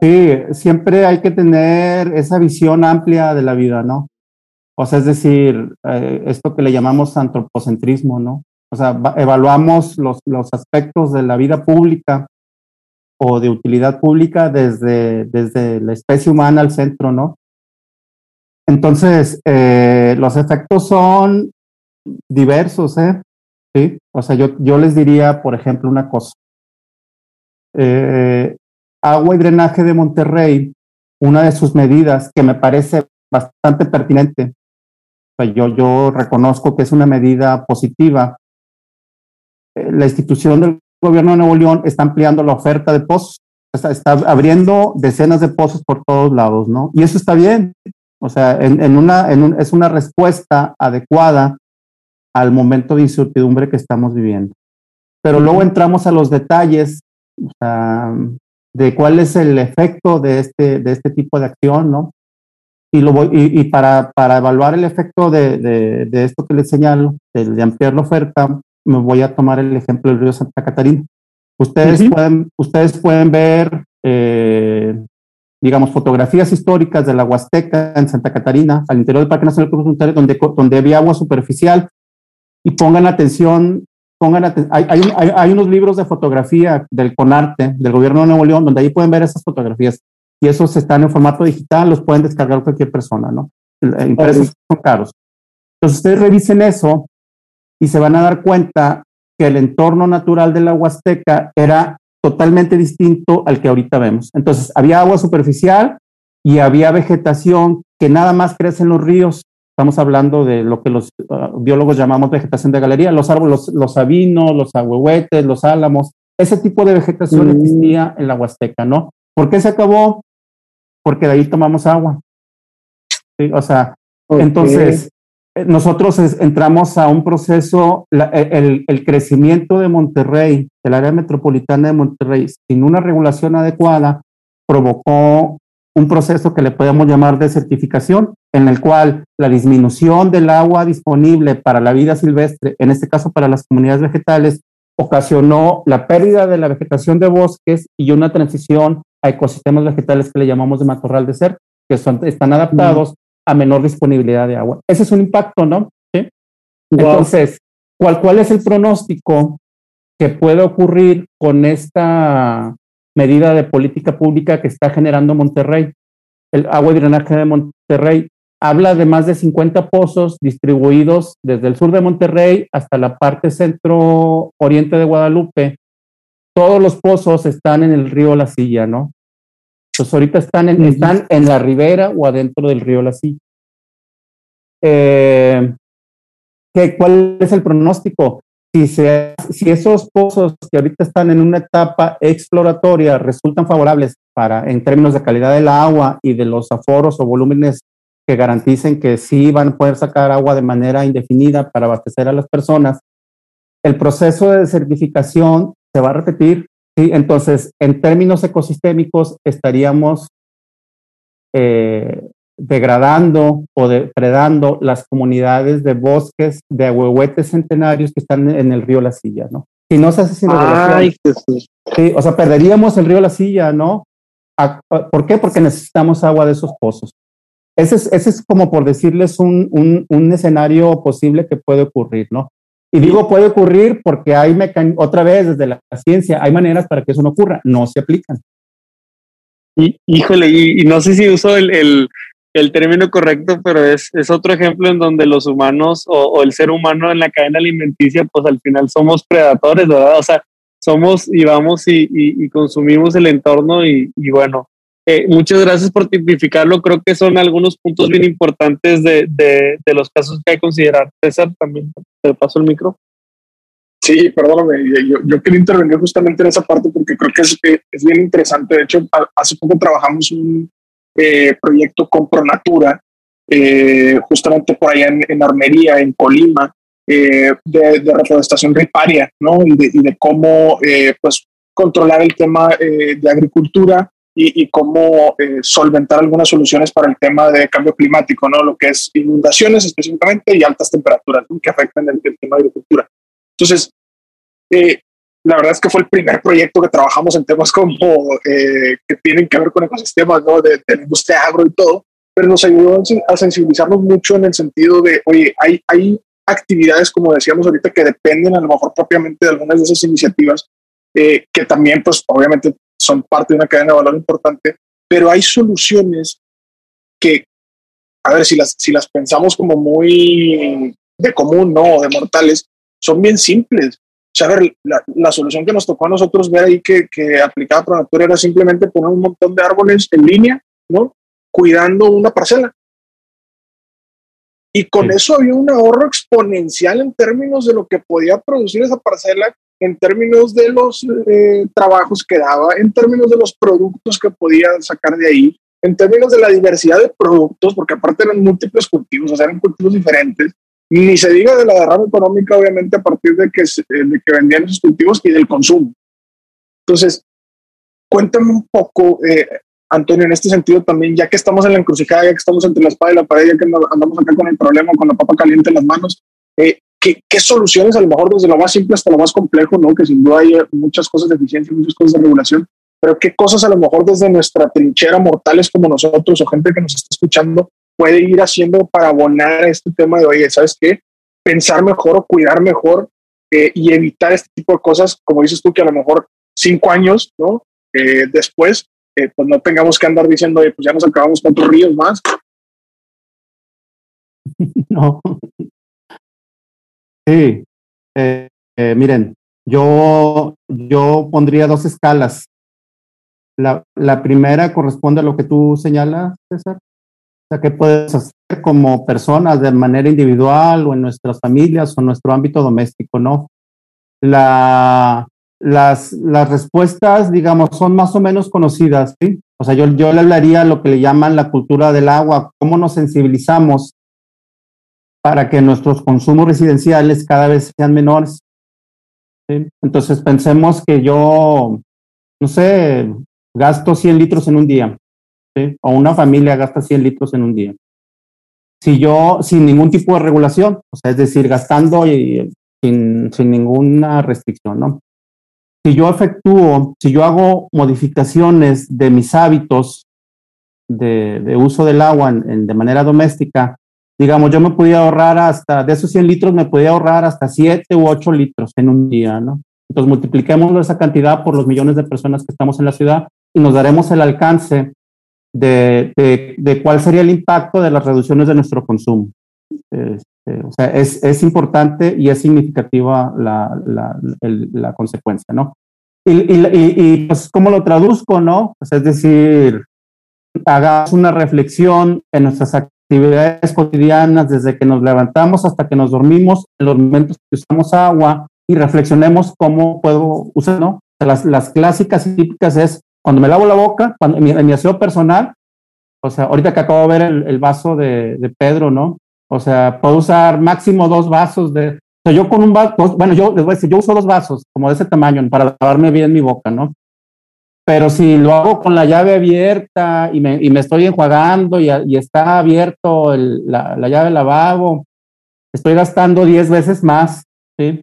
Sí, siempre hay que tener esa visión amplia de la vida, ¿no? O sea, es decir, eh, esto que le llamamos antropocentrismo, ¿no? O sea, evaluamos los, los aspectos de la vida pública o de utilidad pública desde, desde la especie humana al centro, ¿no? Entonces, eh, los efectos son diversos, ¿eh? Sí, o sea, yo, yo les diría, por ejemplo, una cosa. Eh, agua y drenaje de Monterrey, una de sus medidas que me parece bastante pertinente, o sea, yo, yo reconozco que es una medida positiva. Eh, la institución del gobierno de Nuevo León está ampliando la oferta de pozos, está, abriendo decenas de pozos por todos lados, ¿no? Y eso está bien, o sea, es una respuesta adecuada al momento de incertidumbre que estamos viviendo. Pero luego entramos a los detalles o sea, de cuál es el efecto de este, de este tipo de acción, ¿no? Y, lo voy, y, y para, para, evaluar el efecto de, de, de, esto que les señalo, de, ampliar la oferta, me voy a tomar el ejemplo del río Santa Catarina. Ustedes, uh -huh. pueden, ustedes pueden ver, eh, digamos, fotografías históricas de la Huasteca en Santa Catarina, al interior del Parque Nacional Cruz donde, donde había agua superficial, y pongan atención, pongan aten hay, hay, hay, hay, unos libros de fotografía del CONARTE, del gobierno de Nuevo León, donde ahí pueden ver esas fotografías, y esos están en formato digital, los pueden descargar cualquier persona, ¿no? Impresos okay. son caros. Entonces, ustedes revisen eso y se van a dar cuenta que el entorno natural de la Huasteca era totalmente distinto al que ahorita vemos. Entonces, había agua superficial y había vegetación que nada más crece en los ríos. Estamos hablando de lo que los uh, biólogos llamamos vegetación de galería, los árboles, los, los sabinos, los ahuehuetes, los álamos, ese tipo de vegetación mm. existía en la Huasteca, ¿no? ¿Por qué se acabó? Porque de ahí tomamos agua. ¿Sí? O sea, okay. entonces, eh, nosotros entramos a un proceso, la, el, el, crecimiento de Monterrey, del área metropolitana de Monterrey, sin una regulación adecuada, provocó un proceso que le podemos llamar desertificación, en el cual la disminución del agua disponible para la vida silvestre, en este caso para las comunidades vegetales, ocasionó la pérdida de la vegetación de bosques y una transición a ecosistemas vegetales que le llamamos de matorral de ser, que son, están adaptados a menor disponibilidad de agua. Ese es un impacto, ¿no? ¿Sí? Wow. Entonces, ¿cuál, ¿cuál es el pronóstico que puede ocurrir con esta medida de política pública que está generando Monterrey? El agua y drenaje de Monterrey habla de más de 50 pozos distribuidos desde el sur de Monterrey hasta la parte centro-oriente de Guadalupe. Todos los pozos están en el río La Silla, ¿no? Pues ahorita están en, están en la ribera o adentro del río La Silla. Eh, ¿qué, ¿Cuál es el pronóstico? Si, se, si esos pozos que ahorita están en una etapa exploratoria resultan favorables para, en términos de calidad del agua y de los aforos o volúmenes que garanticen que sí van a poder sacar agua de manera indefinida para abastecer a las personas, el proceso de desertificación se va a repetir ¿sí? Entonces, en términos ecosistémicos, estaríamos eh, degradando o depredando las comunidades de bosques de ahuehuetes centenarios que están en el río La Silla, ¿no? Si no se hace sin Ay, Jesús. Sí, o sea, perderíamos el río La Silla, ¿no? ¿Por qué? Porque necesitamos agua de esos pozos. Ese es, ese es como por decirles un, un, un escenario posible que puede ocurrir, ¿no? Y digo puede ocurrir porque hay otra vez desde la ciencia, hay maneras para que eso no ocurra, no se aplican. Y, híjole, y, y, no sé si uso el, el, el término correcto, pero es, es, otro ejemplo en donde los humanos o, o, el ser humano en la cadena alimenticia, pues al final somos predadores, ¿verdad? O sea, somos y vamos y, y consumimos el entorno y, bueno, eh, muchas gracias por tipificarlo. Creo que son algunos puntos bien importantes de, de, de los casos que hay que considerar. César, también te paso el micro. Sí, perdóname, yo, yo, quería intervenir justamente en esa parte porque creo que es, es bien interesante. De hecho, hace poco trabajamos un eh, proyecto con Pronatura, eh, justamente por allá en, en Armería, en Colima, eh, de, de, reforestación riparia, ¿no? Y de, y de cómo, eh, pues, controlar el tema eh, de agricultura y, y cómo eh, solventar algunas soluciones para el tema de cambio climático, ¿no? Lo que es inundaciones específicamente y altas temperaturas ¿no? que afectan el, el tema de agricultura. Entonces, la verdad es que fue el primer proyecto que trabajamos en temas como eh, que tienen que ver con ecosistemas, ¿no? De, de, la industria agro y todo, pero nos ayudó a sensibilizarnos mucho en el sentido de, oye, hay, hay actividades, como decíamos ahorita, que dependen a lo mejor propiamente de algunas de esas iniciativas, eh, que también, pues, obviamente son parte de una cadena de valor importante, pero hay soluciones que, a ver, si las, si las pensamos como muy de común, ¿no? De mortales, son bien simples. O sea, a ver, la, la, solución que nos tocó a nosotros ver ahí que, que aplicaba Pronatura era simplemente poner un montón de árboles en línea, ¿no? Cuidando una parcela. Y con sí. eso había un ahorro exponencial en términos de lo que podía producir esa parcela, en términos de los eh, trabajos que daba, en términos de los productos que podía sacar de ahí, en términos de la diversidad de productos, porque aparte eran múltiples cultivos, o sea, eran cultivos diferentes, ni se diga de la derrama económica, obviamente, a partir de que, de que vendían esos cultivos y del consumo. Entonces, cuéntame un poco, eh, Antonio, en este sentido también, ya que estamos en la encrucijada, ya que estamos entre la espada y la pared, ya que andamos acá con el problema, con la papa caliente en las manos, eh, ¿qué, ¿qué, soluciones, a lo mejor desde lo más simple hasta lo más complejo, ¿no? que sin duda hay muchas cosas de eficiencia, muchas cosas de regulación, pero qué cosas a lo mejor desde nuestra trinchera, mortales como nosotros o gente que nos está escuchando, puede ir haciendo para abonar este tema de, oye, ¿sabes qué? Pensar mejor o cuidar mejor eh, y evitar este tipo de cosas, como dices tú, que a lo mejor cinco años, ¿no? Eh, después, eh, pues no tengamos que andar diciendo, pues ya nos acabamos cuatro ríos más. No. Sí. miren, yo, yo pondría dos escalas. La, la primera corresponde a lo que tú señalas, César, sea, ¿qué puedes hacer como personas de manera individual o en nuestras familias o nuestro ámbito doméstico, no? La, las, las respuestas, digamos, son más o menos conocidas. O sea, yo, yo le hablaría lo que le llaman la cultura del agua, cómo nos sensibilizamos para que nuestros consumos residenciales cada vez sean menores. Entonces, pensemos que yo, no sé, gasto 100 litros en un día. O una familia gasta 100 litros en un día. Si yo, sin ningún tipo de regulación, o sea, es decir, gastando y, sin, sin ninguna restricción, ¿no? Si yo efectúo, si yo hago modificaciones de mis hábitos de, de uso del agua en, en, de manera doméstica, digamos, yo me podía ahorrar hasta, de esos 100 litros, me podía ahorrar hasta 7 u 8 litros en un día, ¿no? Entonces multipliquemos esa cantidad por los millones de personas que estamos en la ciudad y nos daremos el alcance de, de, de, cuál sería el impacto de las reducciones de nuestro consumo. Este, o sea, es, es, importante y es significativa la, la, la consecuencia, ¿no? Y, y, y, y, pues, ¿cómo lo traduzco, no? Pues es decir, hagamos una reflexión en nuestras actividades cotidianas, desde que nos levantamos hasta que nos dormimos, en los momentos que usamos agua, y reflexionemos cómo puedo usar, ¿no? Las, las clásicas y típicas es cuando me lavo la boca, cuando, en, mi, en aseo personal, o sea, ahorita que acabo de ver el, vaso de, Pedro, ¿no? O sea, puedo usar máximo dos vasos de... O sea, yo con un vaso, bueno, yo les voy a decir, yo uso dos vasos como de ese tamaño para lavarme bien mi boca, ¿no? Pero si lo hago con la llave abierta y me, y me estoy enjuagando y, está abierto la, la, llave lavabo, estoy gastando 10 veces más, ¿sí?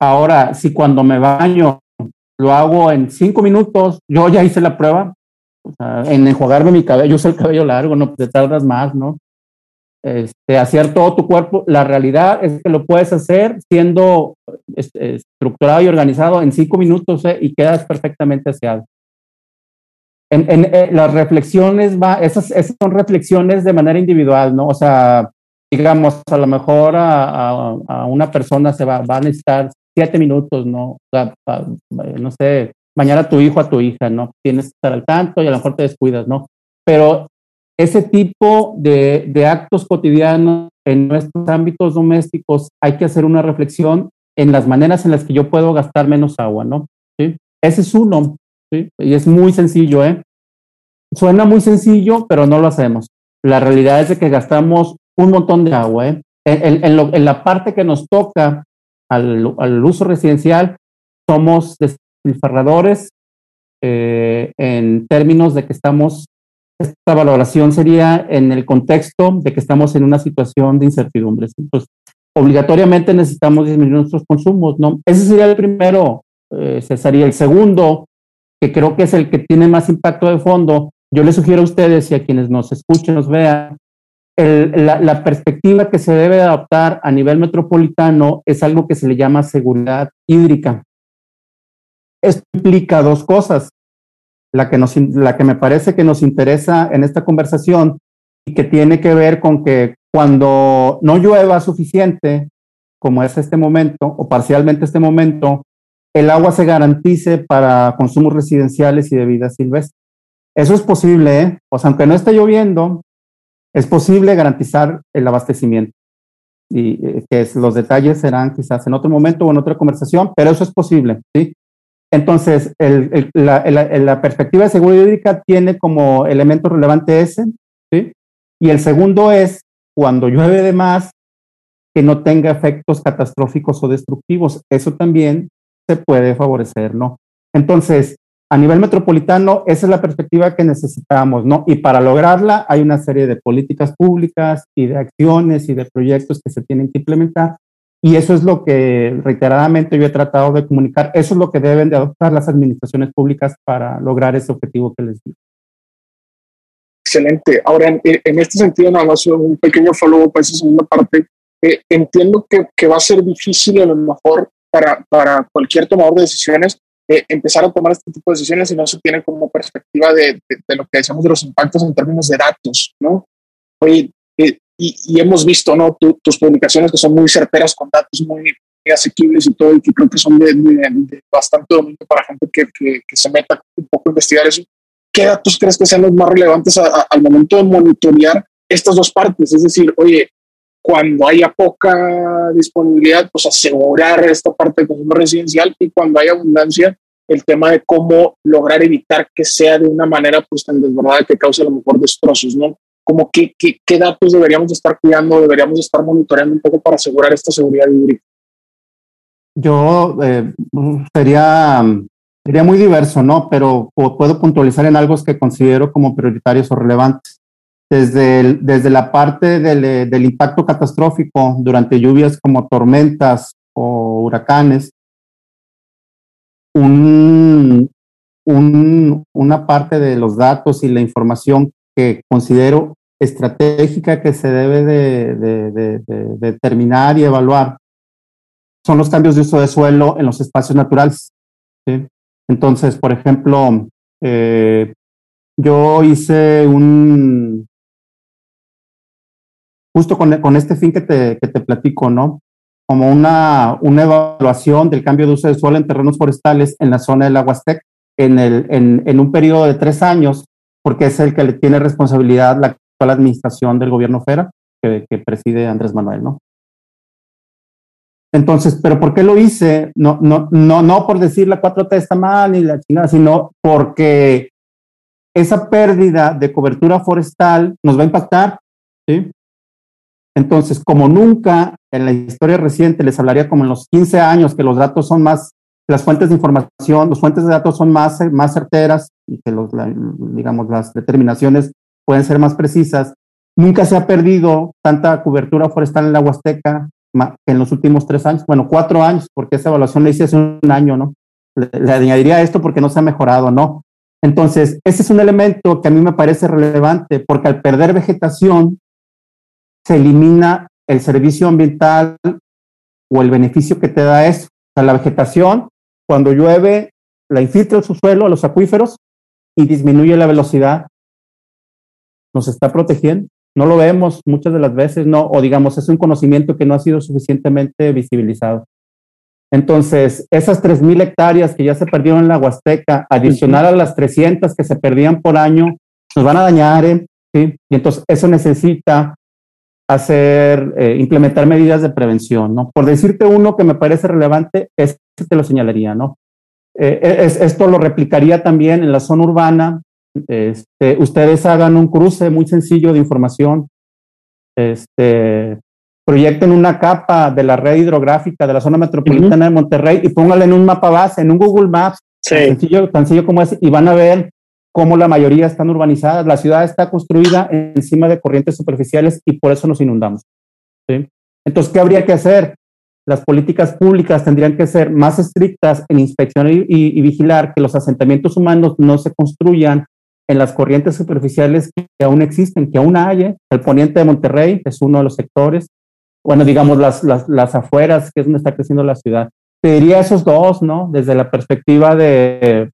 Ahora, si cuando me baño lo hago en cinco minutos, yo ya hice la prueba, o sea, en enjuagarme mi cabello, yo uso el cabello largo, no te tardas más, ¿no? Este, hacer todo tu cuerpo, la realidad es que lo puedes hacer siendo este, estructurado y organizado en cinco minutos ¿eh? y quedas perfectamente aseado. En, en, en, eh, las reflexiones, va, esas, esas son reflexiones de manera individual, ¿no? O sea, digamos, a lo mejor a, a, a una persona se va, va a necesitar siete minutos, ¿no? O sea, no sé, mañana a tu hijo, a tu hija, ¿no? Tienes que estar al tanto y a lo mejor te descuidas, ¿no? Pero ese tipo de, de actos cotidianos en nuestros ámbitos domésticos hay que hacer una reflexión en las maneras en las que yo puedo gastar menos agua, ¿no? ¿Sí? Ese es uno, ¿sí? Y es muy sencillo, ¿eh? Suena muy sencillo, pero no lo hacemos. La realidad es de que gastamos un montón de agua, ¿eh? En, en, la parte que nos toca al, uso residencial, somos despilfarradores eh, en términos de que estamos, esta valoración sería en el contexto de que estamos en una situación de incertidumbre. Entonces, obligatoriamente necesitamos disminuir nuestros consumos, ¿no? Ese sería el primero, eh, sería El segundo, que creo que es el que tiene más impacto de fondo, yo les sugiero a ustedes y a quienes nos escuchen, nos vean, la, perspectiva que se debe adoptar a nivel metropolitano es algo que se le llama seguridad hídrica. Esto implica dos cosas. La que, nos, la que me parece que nos interesa en esta conversación y que tiene que ver con que cuando no llueva suficiente, como es este momento, o parcialmente este momento, el agua se garantice para consumos residenciales y de vida silvestre. Eso es posible, ¿eh? O sea, aunque no esté lloviendo, es posible garantizar el abastecimiento. Y eh, que los detalles serán quizás en otro momento o en otra conversación, pero eso es posible, ¿sí? Entonces, la, perspectiva de seguridad hídrica tiene como elemento relevante ese, ¿sí? Y el segundo es cuando llueve de más, que no tenga efectos catastróficos o destructivos. Eso también se puede favorecer, ¿no? Entonces, a nivel metropolitano, esa es la perspectiva que necesitamos, ¿no? Y para lograrla hay una serie de políticas públicas y de acciones y de proyectos que se tienen que implementar. Y eso es lo que reiteradamente yo he tratado de comunicar. Eso es lo que deben de adoptar las administraciones públicas para lograr ese objetivo que les digo. Excelente. Ahora, en, este sentido, nada más un pequeño follow-up a esa segunda parte. Eh, entiendo que, que, va a ser difícil a lo mejor para, para cualquier tomador de decisiones eh, empezar a tomar este tipo de decisiones si no se tiene como perspectiva de, de, lo que decíamos de los impactos en términos de datos, ¿no? Oye, eh, y, y, hemos visto, ¿no? tus publicaciones que son muy certeras con datos muy, asequibles y todo, y que creo que son de, de bastante dominio para gente que, que, que, se meta un poco a investigar eso. ¿Qué datos crees que sean los más relevantes al momento de monitorear estas dos partes? Es decir, oye, cuando haya poca disponibilidad, pues asegurar esta parte de consumo residencial y cuando haya abundancia, el tema de cómo lograr evitar que sea de una manera pues tan desbordada que cause a lo mejor destrozos, ¿no? Como qué, qué, qué datos deberíamos estar cuidando, deberíamos estar monitoreando un poco para asegurar esta seguridad hídrica. Yo eh, sería, sería muy diverso, ¿no? Pero puedo puntualizar en algo que considero como prioritarios o relevantes desde, desde la parte del, del, impacto catastrófico durante lluvias como tormentas o huracanes, un, un, una parte de los datos y la información que considero estratégica que se debe de, de, de, de determinar y evaluar son los cambios de uso de suelo en los espacios naturales. Entonces, por ejemplo, eh, yo hice un, justo con, con este fin que te, que te, platico, ¿no? Como una, una evaluación del cambio de uso de suelo en terrenos forestales en la zona del Aguastec en, el, en, en un periodo de tres años, porque es el que le tiene responsabilidad la actual administración del gobierno federal, que, que preside Andrés Manuel, ¿no? Entonces, ¿pero por qué lo hice? No, no, no, no por decir la 4T está mal ni la chingada, sino porque esa pérdida de cobertura forestal nos va a impactar, ¿sí? Entonces, como nunca en la historia reciente les hablaría como en los 15 años que los datos son más, las fuentes de información, las fuentes de datos son más, más certeras y que los, digamos, las determinaciones pueden ser más precisas, nunca se ha perdido tanta cobertura forestal en la Huasteca en los últimos tres años, bueno, cuatro años, porque esa evaluación la hice hace un año, ¿no? Le añadiría esto porque no se ha mejorado, ¿no? Entonces, ese es un elemento que a mí me parece relevante, porque al perder vegetación, se elimina el servicio ambiental o el beneficio que te da eso. O sea, la vegetación, cuando llueve, la infiltra el subsuelo, a los acuíferos y disminuye la velocidad. Nos está protegiendo. No lo vemos muchas de las veces, no, o digamos, es un conocimiento que no ha sido suficientemente visibilizado. Entonces, esas 3.000 hectáreas que ya se perdieron en la Huasteca, adicional a las 300 que se perdían por año, nos van a dañar, ¿eh? ¿sí? Y entonces eso necesita hacer, eh, implementar medidas de prevención, ¿no? Por decirte uno que me parece relevante, es que te lo señalaría, ¿no? Eh, es, esto lo replicaría también en la zona urbana. Este, ustedes hagan un cruce muy sencillo de información, este, proyecten una capa de la red hidrográfica de la zona metropolitana de Monterrey y pónganla en un mapa base, en un Google Maps, tan, sencillo, tan sencillo como es, y van a ver cómo la mayoría están urbanizadas. La ciudad está construida encima de corrientes superficiales y por eso nos inundamos. Entonces, ¿qué habría que hacer? Las políticas públicas tendrían que ser más estrictas en inspeccionar y, vigilar que los asentamientos humanos no se construyan en las corrientes superficiales que aún existen, que aún hay. ¿eh? El poniente de Monterrey es uno de los sectores. Bueno, digamos las, las afueras, que es donde está creciendo la ciudad te diría esos dos, ¿no? Desde la perspectiva de,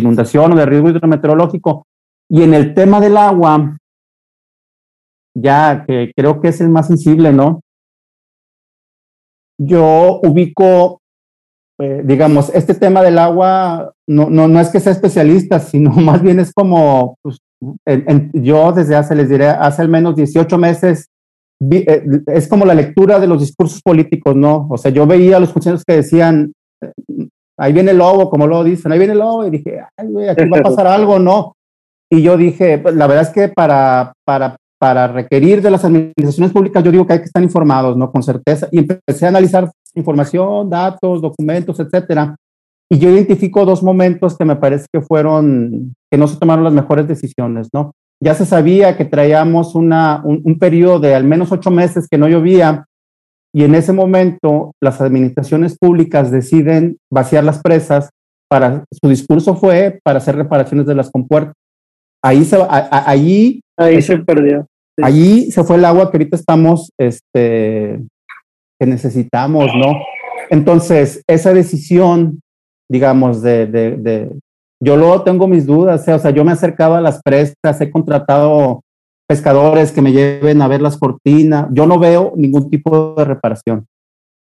inundación o de riesgo hidrometeorológico. Y en el tema del agua, ya que creo que es el más sensible, ¿no? Yo ubico, eh, digamos, este tema del agua, no, no, no es que sea especialista, sino más bien es como, pues, yo desde hace, les diré, hace al menos 18 meses eh, es como la lectura de los discursos políticos, ¿no? O sea, yo veía a los funcionarios que decían, eh, ahí viene el lobo, como lo dicen, ahí viene el lobo, y dije, ay, güey, aquí va a pasar algo, ¿no? Y yo dije, pues, la verdad es que para, para, para requerir de las administraciones públicas, yo digo que hay que estar informados, ¿no? Con certeza. Y empecé a analizar información, datos, documentos, etcétera. Y yo identifico dos momentos que me parece que fueron, que no se tomaron las mejores decisiones, ¿no? Ya se sabía que traíamos una, un, periodo de al menos ocho meses que no llovía y en ese momento las administraciones públicas deciden vaciar las presas para su discurso fue para hacer reparaciones de las compuertas. Ahí se ahí ahí se perdió. Allí se fue el agua que ahorita estamos este que necesitamos, ¿no? Entonces, esa decisión, digamos, de, de, yo luego tengo mis dudas, ¿eh? o sea, yo me he acercado a las prestas, he contratado pescadores que me lleven a ver las cortinas, yo no veo ningún tipo de reparación.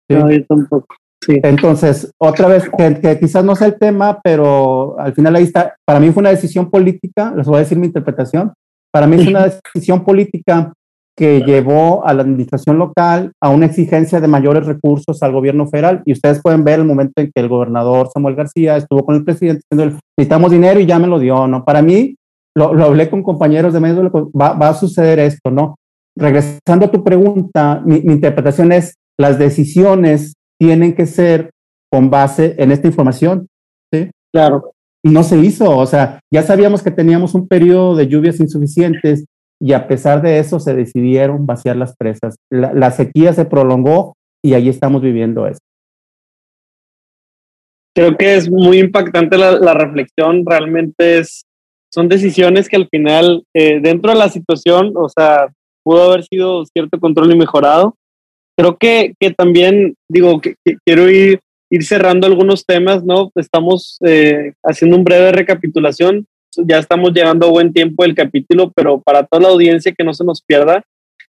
No, yo tampoco. Sí. Entonces, otra vez, que, quizás no sea el tema, pero al final ahí está, para mí fue una decisión política, les voy a decir mi interpretación, para mí es una decisión política que llevó a la administración local a una exigencia de mayores recursos al gobierno federal. Y ustedes pueden ver el momento en que el gobernador Samuel García estuvo con el presidente diciendo, necesitamos dinero y ya me lo dio, ¿no? Para mí, lo, lo hablé con compañeros de medios, va, va, a suceder esto, ¿no? Regresando a tu pregunta, mi, mi interpretación es, las decisiones tienen que ser con base en esta información, ¿sí? Claro. Y no se hizo, o sea, ya sabíamos que teníamos un periodo de lluvias insuficientes, y a pesar de eso se decidieron vaciar las presas. La, sequía se prolongó y ahí estamos viviendo eso. Creo que es muy impactante la, reflexión, realmente es, son decisiones que al final, eh, dentro de la situación, o sea, pudo haber sido cierto control y mejorado. Creo que, que también, digo, que, quiero ir, ir cerrando algunos temas, ¿no? Estamos eh, haciendo un breve recapitulación ya estamos llegando a buen tiempo del capítulo, pero para toda la audiencia que no se nos pierda,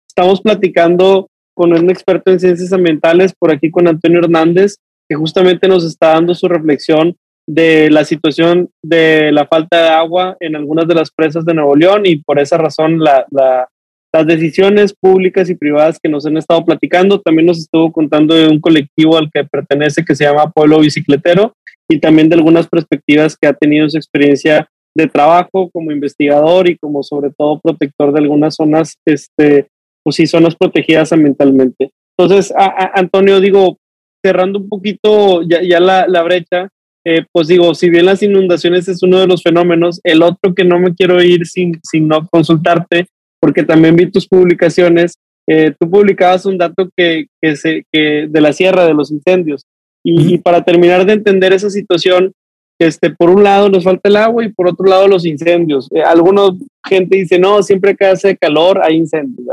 estamos platicando con un experto en ciencias ambientales por aquí con Antonio Hernández, que justamente nos está dando su reflexión de la situación de la falta de agua en algunas de las presas de Nuevo León y por esa razón la, la, las decisiones públicas y privadas que nos han estado platicando. También nos estuvo contando de un colectivo al que pertenece que se llama Pueblo Bicicletero y también de algunas perspectivas que ha tenido en su experiencia de trabajo como investigador y como sobre todo protector de algunas zonas, este, pues sí, zonas protegidas ambientalmente. Entonces, Antonio, digo, cerrando un poquito ya, ya la, la, brecha, eh, pues digo, si bien las inundaciones es uno de los fenómenos, el otro que no me quiero ir sin, sin no consultarte, porque también vi tus publicaciones, eh, tú publicabas un dato que, que, se, que de la sierra, de los incendios. Y, y, para terminar de entender esa situación, este, por un lado nos falta el agua y por otro lado los incendios. Eh, algunos gente dice, no, siempre que hace calor hay incendios.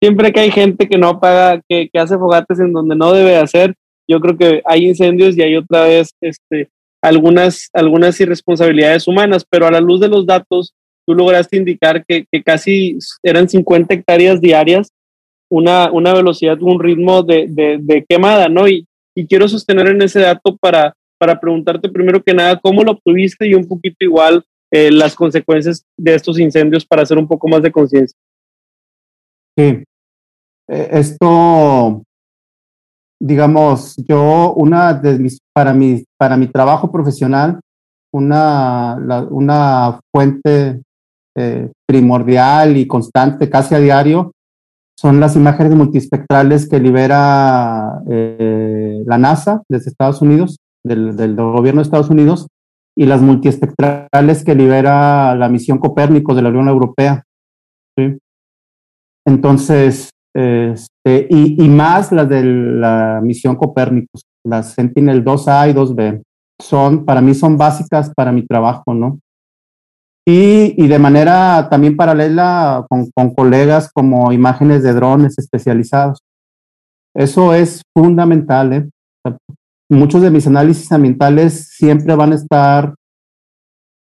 Siempre que hay gente que no apaga, que, que, hace fogates en donde no debe hacer, yo creo que hay incendios y hay otra vez este, algunas, algunas irresponsabilidades humanas, pero a la luz de los datos, tú lograste indicar que, que casi eran 50 hectáreas diarias, una, una velocidad, un ritmo de, de, de quemada, ¿no? Y, y quiero sostener en ese dato para para preguntarte primero que nada cómo lo obtuviste y un poquito igual eh, las consecuencias de estos incendios para hacer un poco más de conciencia. Sí, eh, esto, digamos, yo, una de mis, para mi, para mi trabajo profesional, una, una fuente eh, primordial y constante casi a diario son las imágenes multispectrales que libera eh, la NASA desde Estados Unidos, del, gobierno de Estados Unidos, y las multiespectrales que libera la misión Copérnico de la Unión Europea. ¿sí? Entonces, este, y, más las de la misión Copérnicos, las Sentinel 2A y 2B, son, para mí son básicas para mi trabajo, ¿no? Y, y de manera también paralela con, con colegas como imágenes de drones especializados. Eso es fundamental, ¿eh? Muchos de mis análisis ambientales siempre van a estar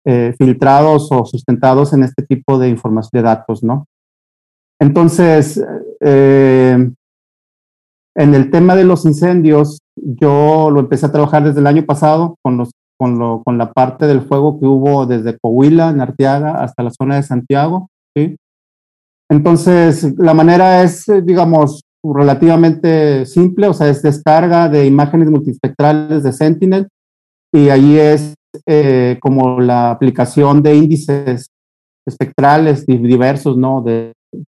eh, filtrados o sustentados en este tipo de información de datos, ¿no? Entonces, eh, en el tema de los incendios, yo lo empecé a trabajar desde el año pasado con, los, con, lo, con la parte del fuego que hubo desde Coahuila, en Arteaga, hasta la zona de Santiago, ¿sí? Entonces, la manera es, digamos, relativamente simple, o sea, es descarga de imágenes multispectrales de Sentinel y ahí es eh, como la aplicación de índices espectrales diversos, ¿no?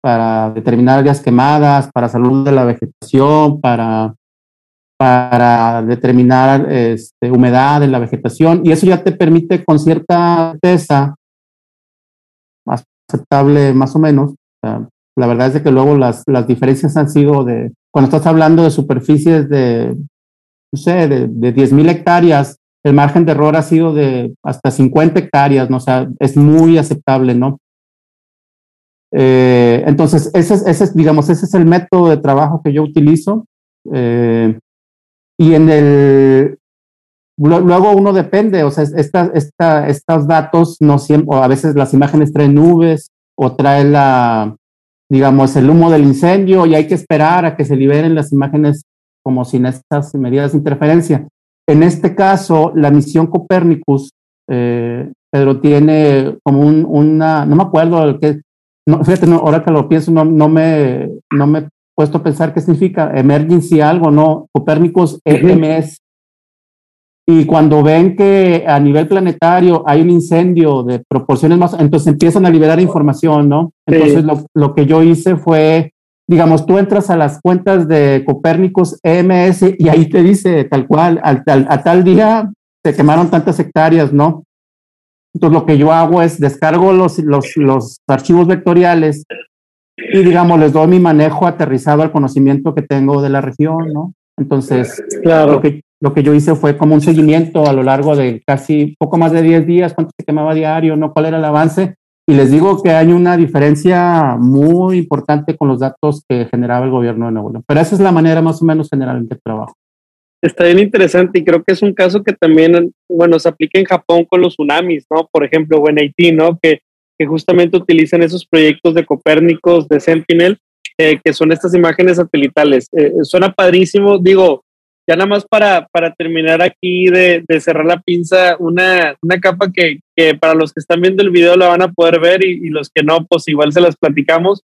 Para determinar áreas quemadas, para salud de la vegetación, para, para determinar este, humedad en la vegetación, y eso ya te permite con cierta certeza, aceptable más o menos, la verdad es de que luego las, las diferencias han sido de, cuando estás hablando de superficies de, no sé, de, de 10.000 hectáreas, el margen de error ha sido de hasta 50 hectáreas, ¿no? O sea, es muy aceptable, ¿no? Eh, entonces, ese es, ese es, digamos, ese es el método de trabajo que yo utilizo. Eh, y en el, luego uno depende, o sea, esta, esta, estos datos no siempre, o a veces las imágenes traen nubes o traen la, digamos, el humo del incendio y hay que esperar a que se liberen las imágenes como sin estas medidas de interferencia. En este caso, la misión Copernicus, eh, Pedro, tiene como un, una, no me acuerdo, que, no, fíjate, no, ahora que lo pienso, no, no, me, no me he puesto a pensar qué significa emergency algo, ¿no? Copernicus EMS. Y cuando ven que a nivel planetario hay un incendio de proporciones más, entonces empiezan a liberar información, ¿no? Entonces lo, lo, que yo hice fue, digamos, tú entras a las cuentas de Copérnicos EMS y ahí te dice tal cual, al, al, a tal día se quemaron tantas hectáreas, ¿no? Entonces lo que yo hago es descargo los, los, los archivos vectoriales y, digamos, les doy mi manejo aterrizado al conocimiento que tengo de la región, ¿no? Entonces, claro. lo, que, lo que yo hice fue como un seguimiento a lo largo de casi poco más de 10 días, cuánto se quemaba diario, ¿no? cuál era el avance. Y les digo que hay una diferencia muy importante con los datos que generaba el gobierno de Nuevo León. Pero esa es la manera más o menos general en que trabajo. Está bien interesante y creo que es un caso que también, bueno, se aplica en Japón con los tsunamis, ¿no? Por ejemplo, o en Haití, ¿no? Que, que justamente utilizan esos proyectos de Copérnicos, de Sentinel, eh, que son estas imágenes satelitales. Eh, suena padrísimo, digo, ya nada más para, para terminar aquí de, de cerrar la pinza, una, una capa que, que, para los que están viendo el video la van a poder ver y, y, los que no, pues igual se las platicamos.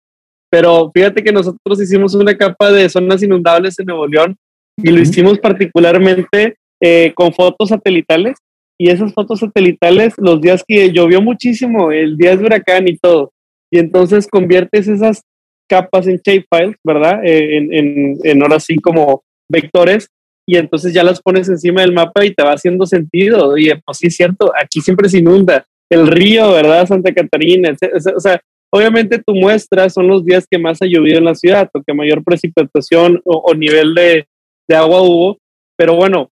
Pero fíjate que nosotros hicimos una capa de zonas inundables en Nuevo León y lo hicimos particularmente eh, con fotos satelitales. Y esas fotos satelitales, los días que llovió muchísimo, el día de huracán y todo. Y entonces conviertes esas capas en shapefiles, ¿verdad? Eh, en, en, en ahora sí como vectores y entonces ya las pones encima del mapa y te va haciendo sentido. Oye, pues sí es cierto, aquí siempre se inunda. El río, ¿verdad? Santa Catarina. O sea, obviamente tu muestra son los días que más ha llovido en la ciudad o que mayor precipitación o, o nivel de, de, agua hubo. Pero bueno,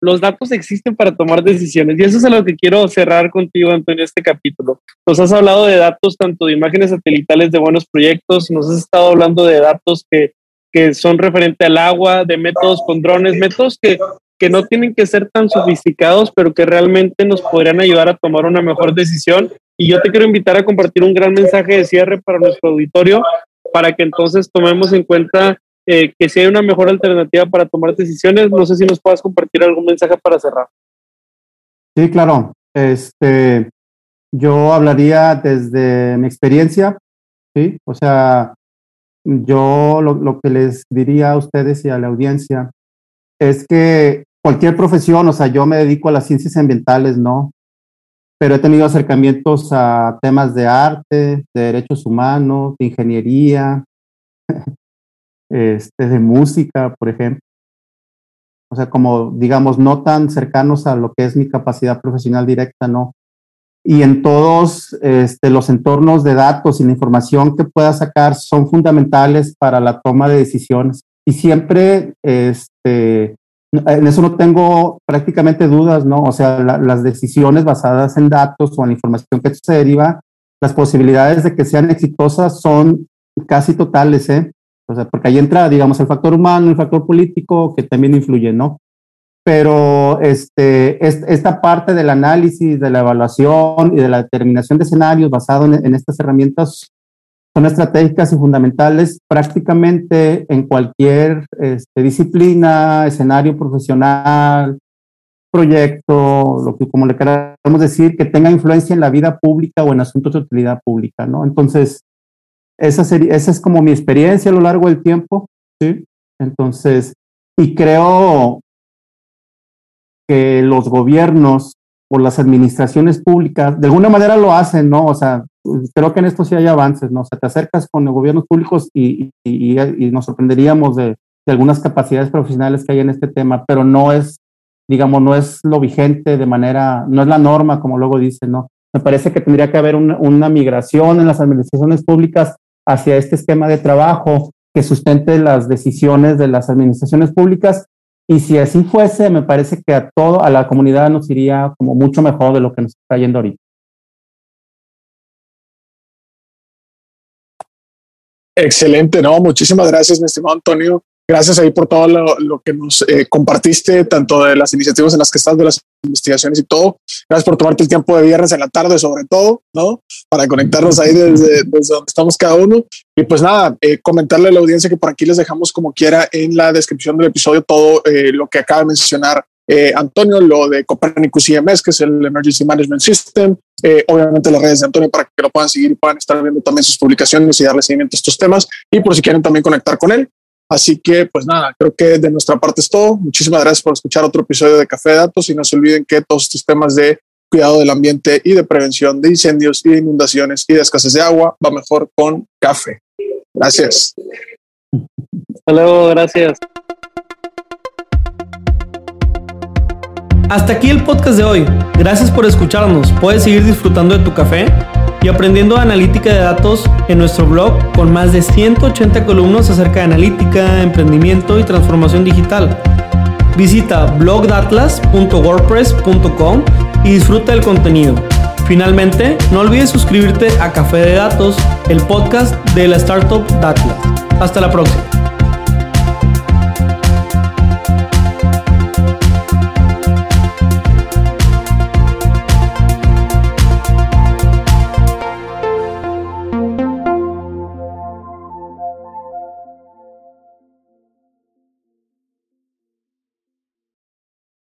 los datos existen para tomar decisiones y eso es a lo que quiero cerrar contigo, Antonio, este capítulo. Nos has hablado de datos tanto de imágenes satelitales de buenos proyectos, nos has estado hablando de datos que que son referente al agua, de métodos con drones, métodos que, que no tienen que ser tan sofisticados, pero que realmente nos podrían ayudar a tomar una mejor decisión. Y yo te quiero invitar a compartir un gran mensaje de cierre para nuestro auditorio, para que entonces tomemos en cuenta eh, que si hay una mejor alternativa para tomar decisiones, no sé si nos puedas compartir algún mensaje para cerrar. Sí, claro. Este, yo hablaría desde mi experiencia, ¿sí? O sea, yo lo, que les diría a ustedes y a la audiencia es que cualquier profesión, o sea, yo me dedico a las ciencias ambientales, ¿no? Pero he tenido acercamientos a temas de arte, de derechos humanos, de ingeniería, este, de música, por ejemplo. O sea, como digamos, no tan cercanos a lo que es mi capacidad profesional directa, ¿no? Y en todos este, los entornos de datos y la información que pueda sacar son fundamentales para la toma de decisiones. Y siempre, este, en eso no tengo prácticamente dudas, ¿no? O sea, las decisiones basadas en datos o en la información que se deriva, las posibilidades de que sean exitosas son casi totales, ¿eh? O sea, porque ahí entra, digamos, el factor humano, el factor político, que también influye, ¿no? Pero este, esta parte del análisis, de la evaluación y de la determinación de escenarios basado en, estas herramientas son estratégicas y fundamentales prácticamente en cualquier este, disciplina, escenario profesional, proyecto, lo que como le queramos decir, que tenga influencia en la vida pública o en asuntos de utilidad pública, ¿no? Entonces, esa, sería, esa es como mi experiencia a lo largo del tiempo, ¿sí? Entonces, y creo que los gobiernos o las administraciones públicas de alguna manera lo hacen, ¿no? O sea, creo que en esto sí hay avances, ¿no? O sea, te acercas con los gobiernos públicos y, nos sorprenderíamos de, algunas capacidades profesionales que hay en este tema, pero no es, digamos, no es lo vigente de manera, no es la norma, como luego dicen, ¿no? Me parece que tendría que haber una migración en las administraciones públicas hacia este esquema de trabajo que sustente las decisiones de las administraciones públicas y si así fuese, me parece que a todo, a la comunidad nos iría como mucho mejor de lo que nos está yendo ahorita. Excelente, no, muchísimas gracias, mi estimado Antonio. Gracias ahí por todo lo, que nos eh, compartiste, tanto de las iniciativas en las que estás, de las investigaciones y todo. Gracias por tomarte el tiempo de viernes en la tarde, sobre todo, ¿no? Para conectarnos ahí desde, desde donde estamos cada uno. Y pues nada, eh, comentarle a la audiencia que por aquí les dejamos como quiera en la descripción del episodio todo eh, lo que acaba de mencionar Antonio, lo de Copernicus IMS, que es el Emergency Management System, obviamente las redes de Antonio para que lo puedan seguir y puedan estar viendo también sus publicaciones y darle seguimiento a estos temas. Y por si quieren también conectar con él, Así que, pues nada, creo que de nuestra parte es todo. Muchísimas gracias por escuchar otro episodio de Café de Datos y no se olviden que todos estos temas de cuidado del ambiente y de prevención de incendios y de inundaciones y de escasez de agua va mejor con café. Gracias. Hasta luego, gracias. Hasta aquí el podcast de hoy. Gracias por escucharnos. Puedes seguir disfrutando de tu café y aprendiendo analítica de datos en nuestro blog con más de 180 columnas acerca de analítica, emprendimiento y transformación digital. Visita blogdatlas.wordpress.com y disfruta del contenido. Finalmente, no olvides suscribirte a Café de Datos, el podcast de la startup Datlas. Hasta la próxima.